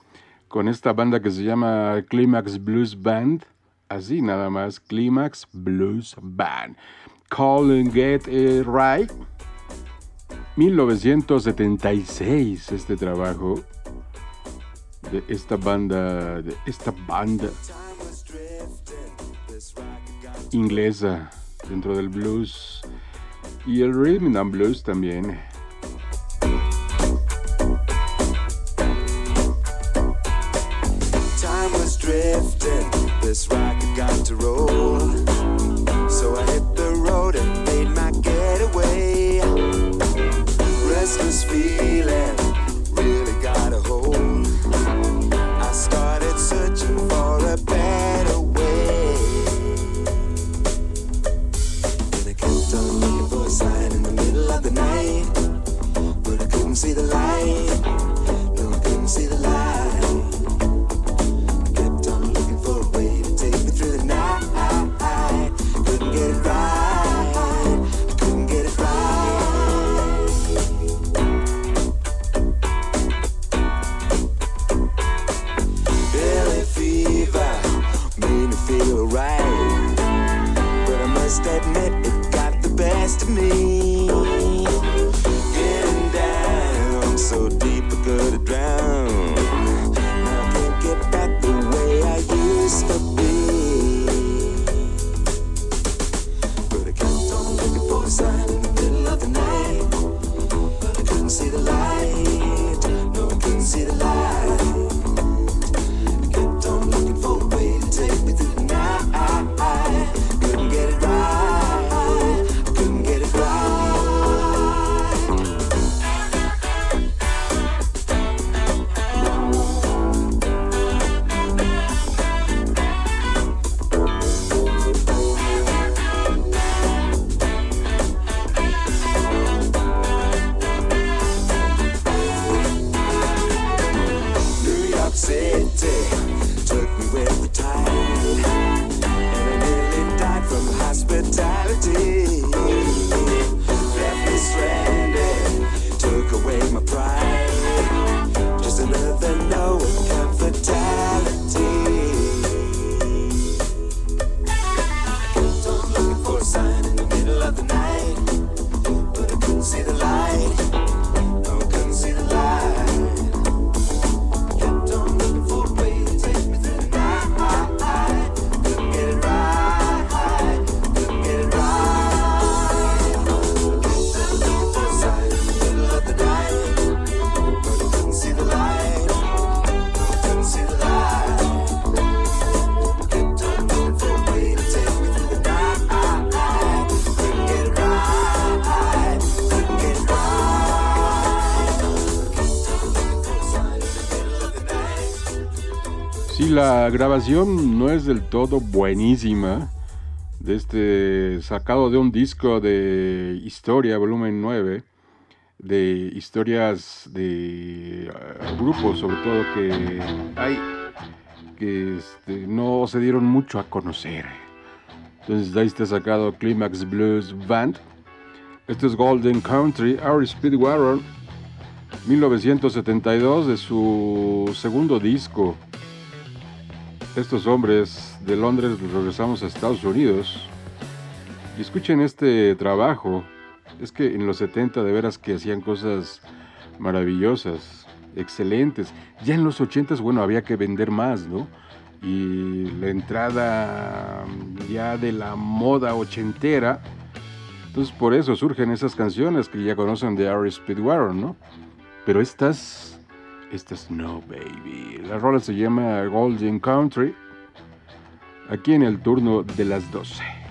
con esta banda que se llama Climax Blues Band. Así nada más, Climax Blues Band. Call and Get It Right. 1976 este trabajo de esta banda, de esta banda inglesa dentro del blues y el rhythm and blues también. Time was drifting, this rocket got to roll. So I hit the road and made my getaway. Restless feeling la grabación no es del todo buenísima. De este sacado de un disco de historia, volumen 9, de historias de eh, grupos, sobre todo que hay que este, no se dieron mucho a conocer. Entonces de ahí está sacado Climax Blues Band. Esto es Golden Country, Our Speedwagon, 1972, de su segundo disco. Estos hombres de Londres regresamos a Estados Unidos. Y escuchen este trabajo. Es que en los 70 de veras que hacían cosas maravillosas, excelentes. Ya en los 80 bueno, había que vender más, ¿no? Y la entrada ya de la moda ochentera. Entonces por eso surgen esas canciones que ya conocen de Ari Speedwagon, ¿no? Pero estas, estas no, baby. La rola se llama Golden Country. Aquí en el turno de las 12.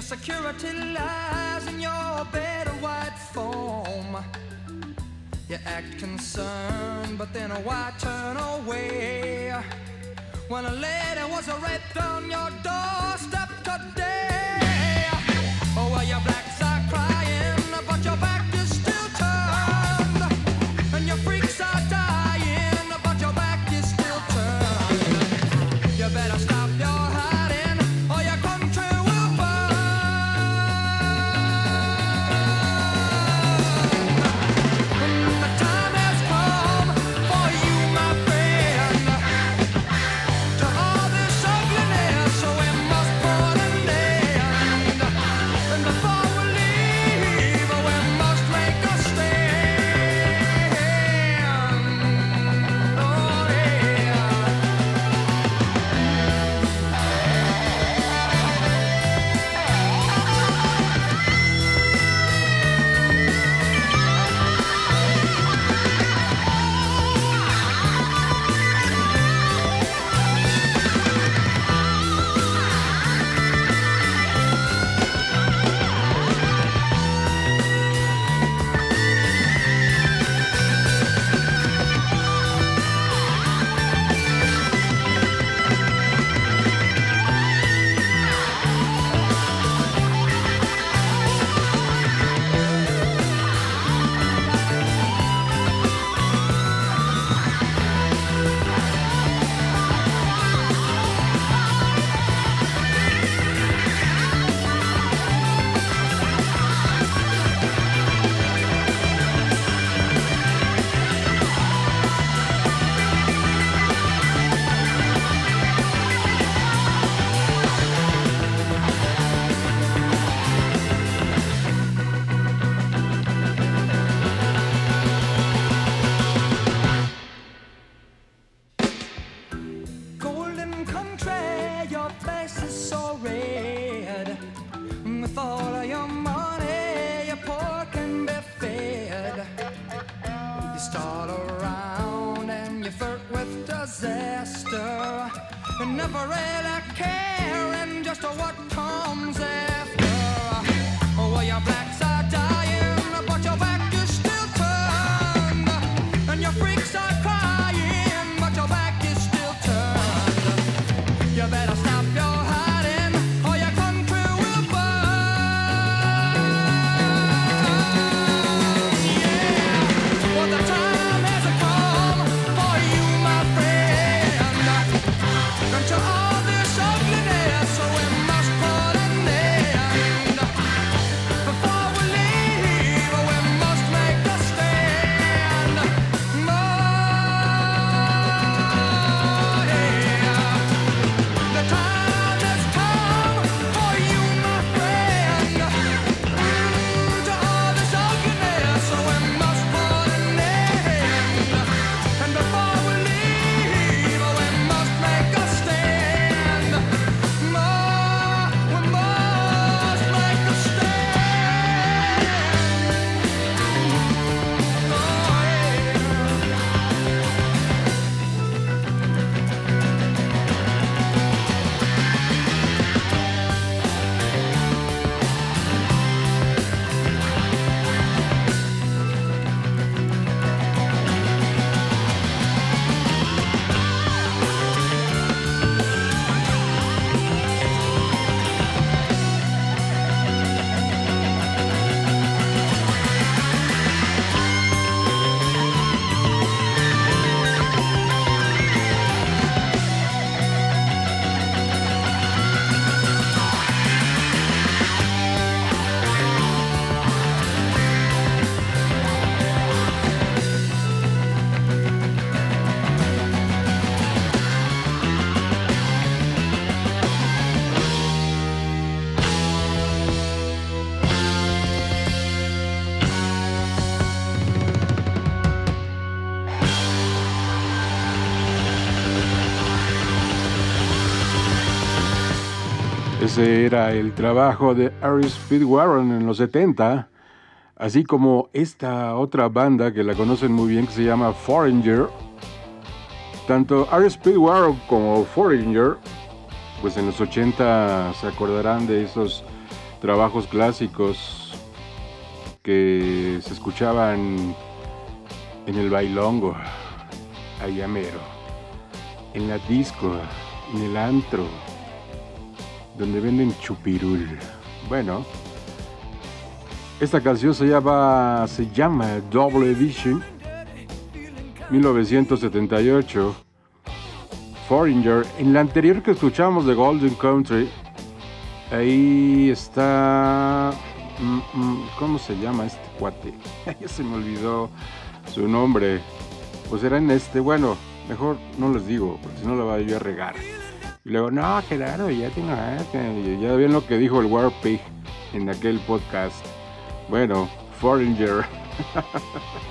Your security lies in your bed of white foam. You act concerned, but then why turn away? When a lady was raped on your doorstep today. Ese era el trabajo de Harry Speedwagon en los 70, así como esta otra banda que la conocen muy bien que se llama Foreigner. Tanto Harry Speedwagon como Foreigner, pues en los 80 se acordarán de esos trabajos clásicos que se escuchaban en el bailongo, allá mero, en la disco, en el antro, donde venden chupirul. Bueno, esta canción se llama, se llama Double Edition, 1978. Foreigner. En la anterior que escuchamos de Golden Country, ahí está. mm, mm, ¿Cómo se llama este cuate? ya se me olvidó su nombre. Pues era en este. Bueno, mejor no les digo, porque si no la voy a regar. Y luego, no, claro, ya tengo. Ya ven lo que dijo el Warpig en aquel podcast. Bueno, Foreigner.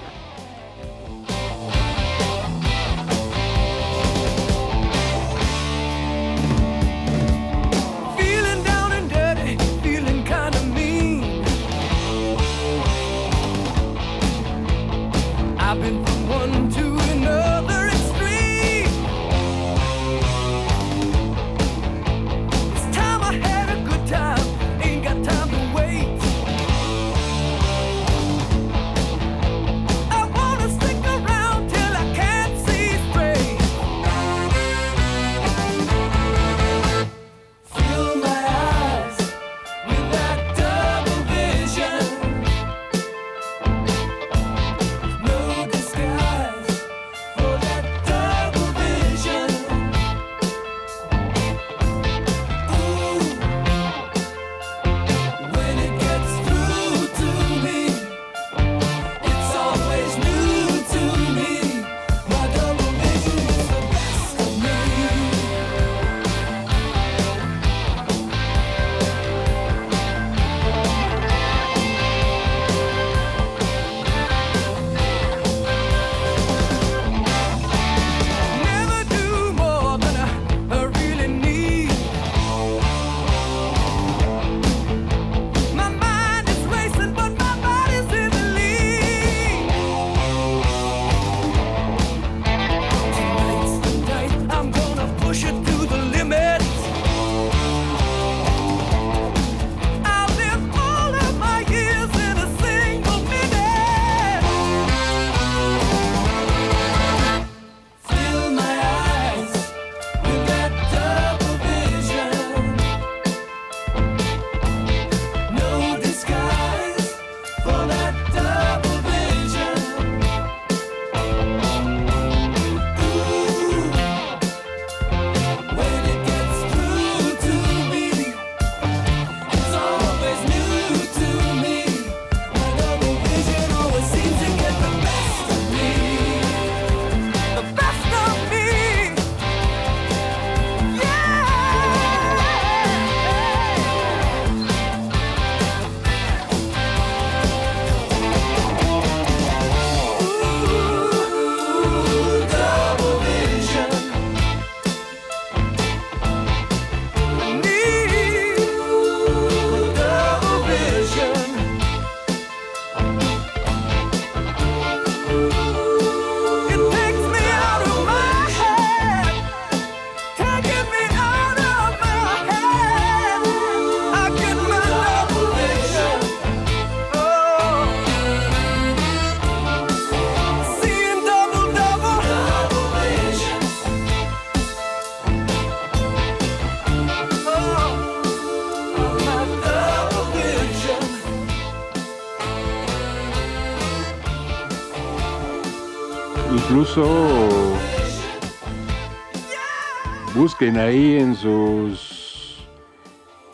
ahí en sus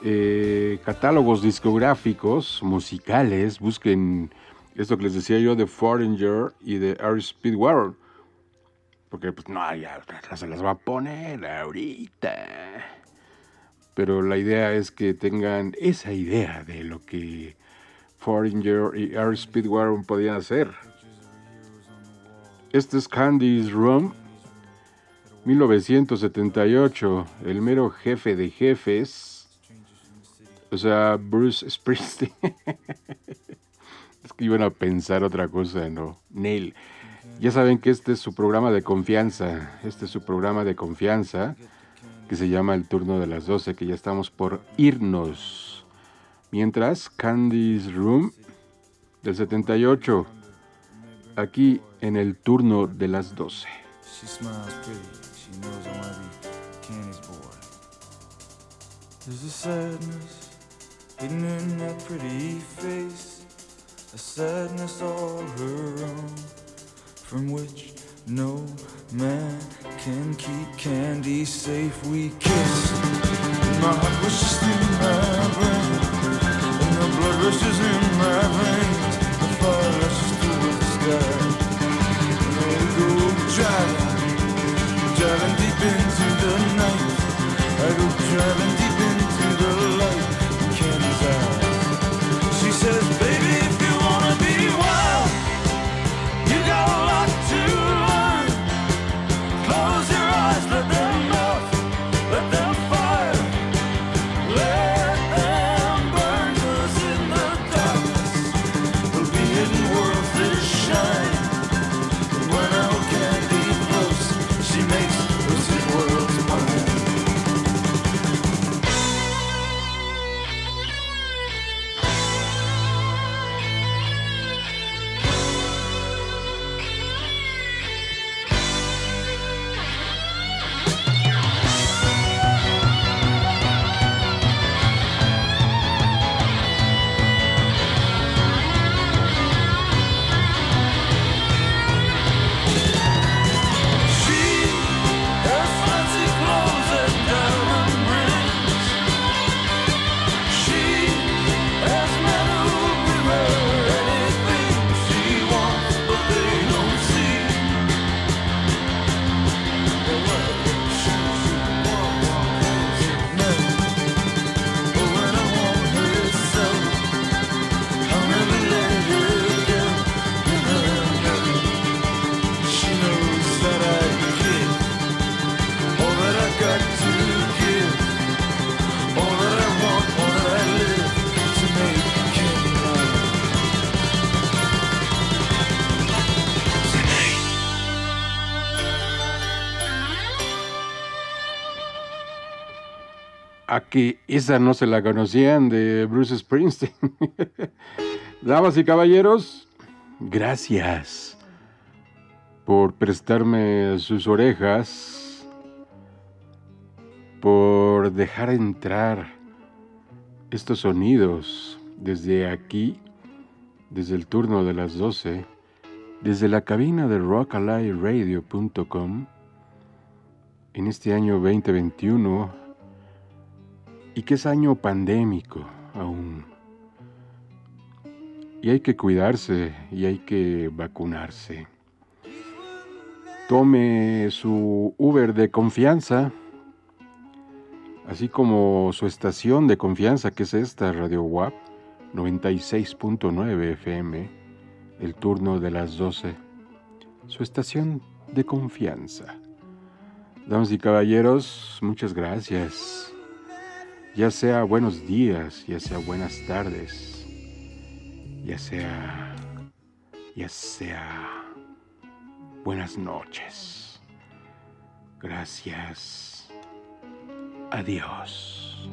eh, catálogos discográficos musicales, busquen esto que les decía yo de Foreigner y de Air Speedwagon. Porque pues no, ya se las va a poner ahorita. Pero la idea es que tengan esa idea de lo que Foreigner y Air Speedwagon podían hacer. Este es Candy's Room, 1978. El mero jefe de jefes O sea, Bruce Springsteen. es que iban a pensar otra cosa, ¿no? Neil. Ya saben que este es su programa de confianza. Este es su programa de confianza que se llama El Turno de las 12, que ya estamos por irnos. Mientras, Candy's Room del 78. Aquí en el turno de las 12. She smiles pretty. Knows I wanna boy. There's a sadness hidden in that pretty face, a sadness all her own, from which no man can keep Candy safe. We kiss, and my heart rushes through my brain, and the blood rushes in my veins, the fire rushes through the sky. And we go driving, driving deep into que esa no se la conocían de Bruce Springsteen. Damas y caballeros, gracias por prestarme sus orejas, por dejar entrar estos sonidos desde aquí, desde el turno de las 12, desde la cabina de rockalightradio.com en este año 2021 y que es año pandémico aún. Y hay que cuidarse y hay que vacunarse. Tome su Uber de confianza, así como su estación de confianza, que es esta Radio WAP 96.9 FM, el turno de las 12. Su estación de confianza. Damas y caballeros, muchas gracias ya sea buenos días, ya sea buenas tardes, ya sea, ya sea buenas noches. Gracias. Adiós.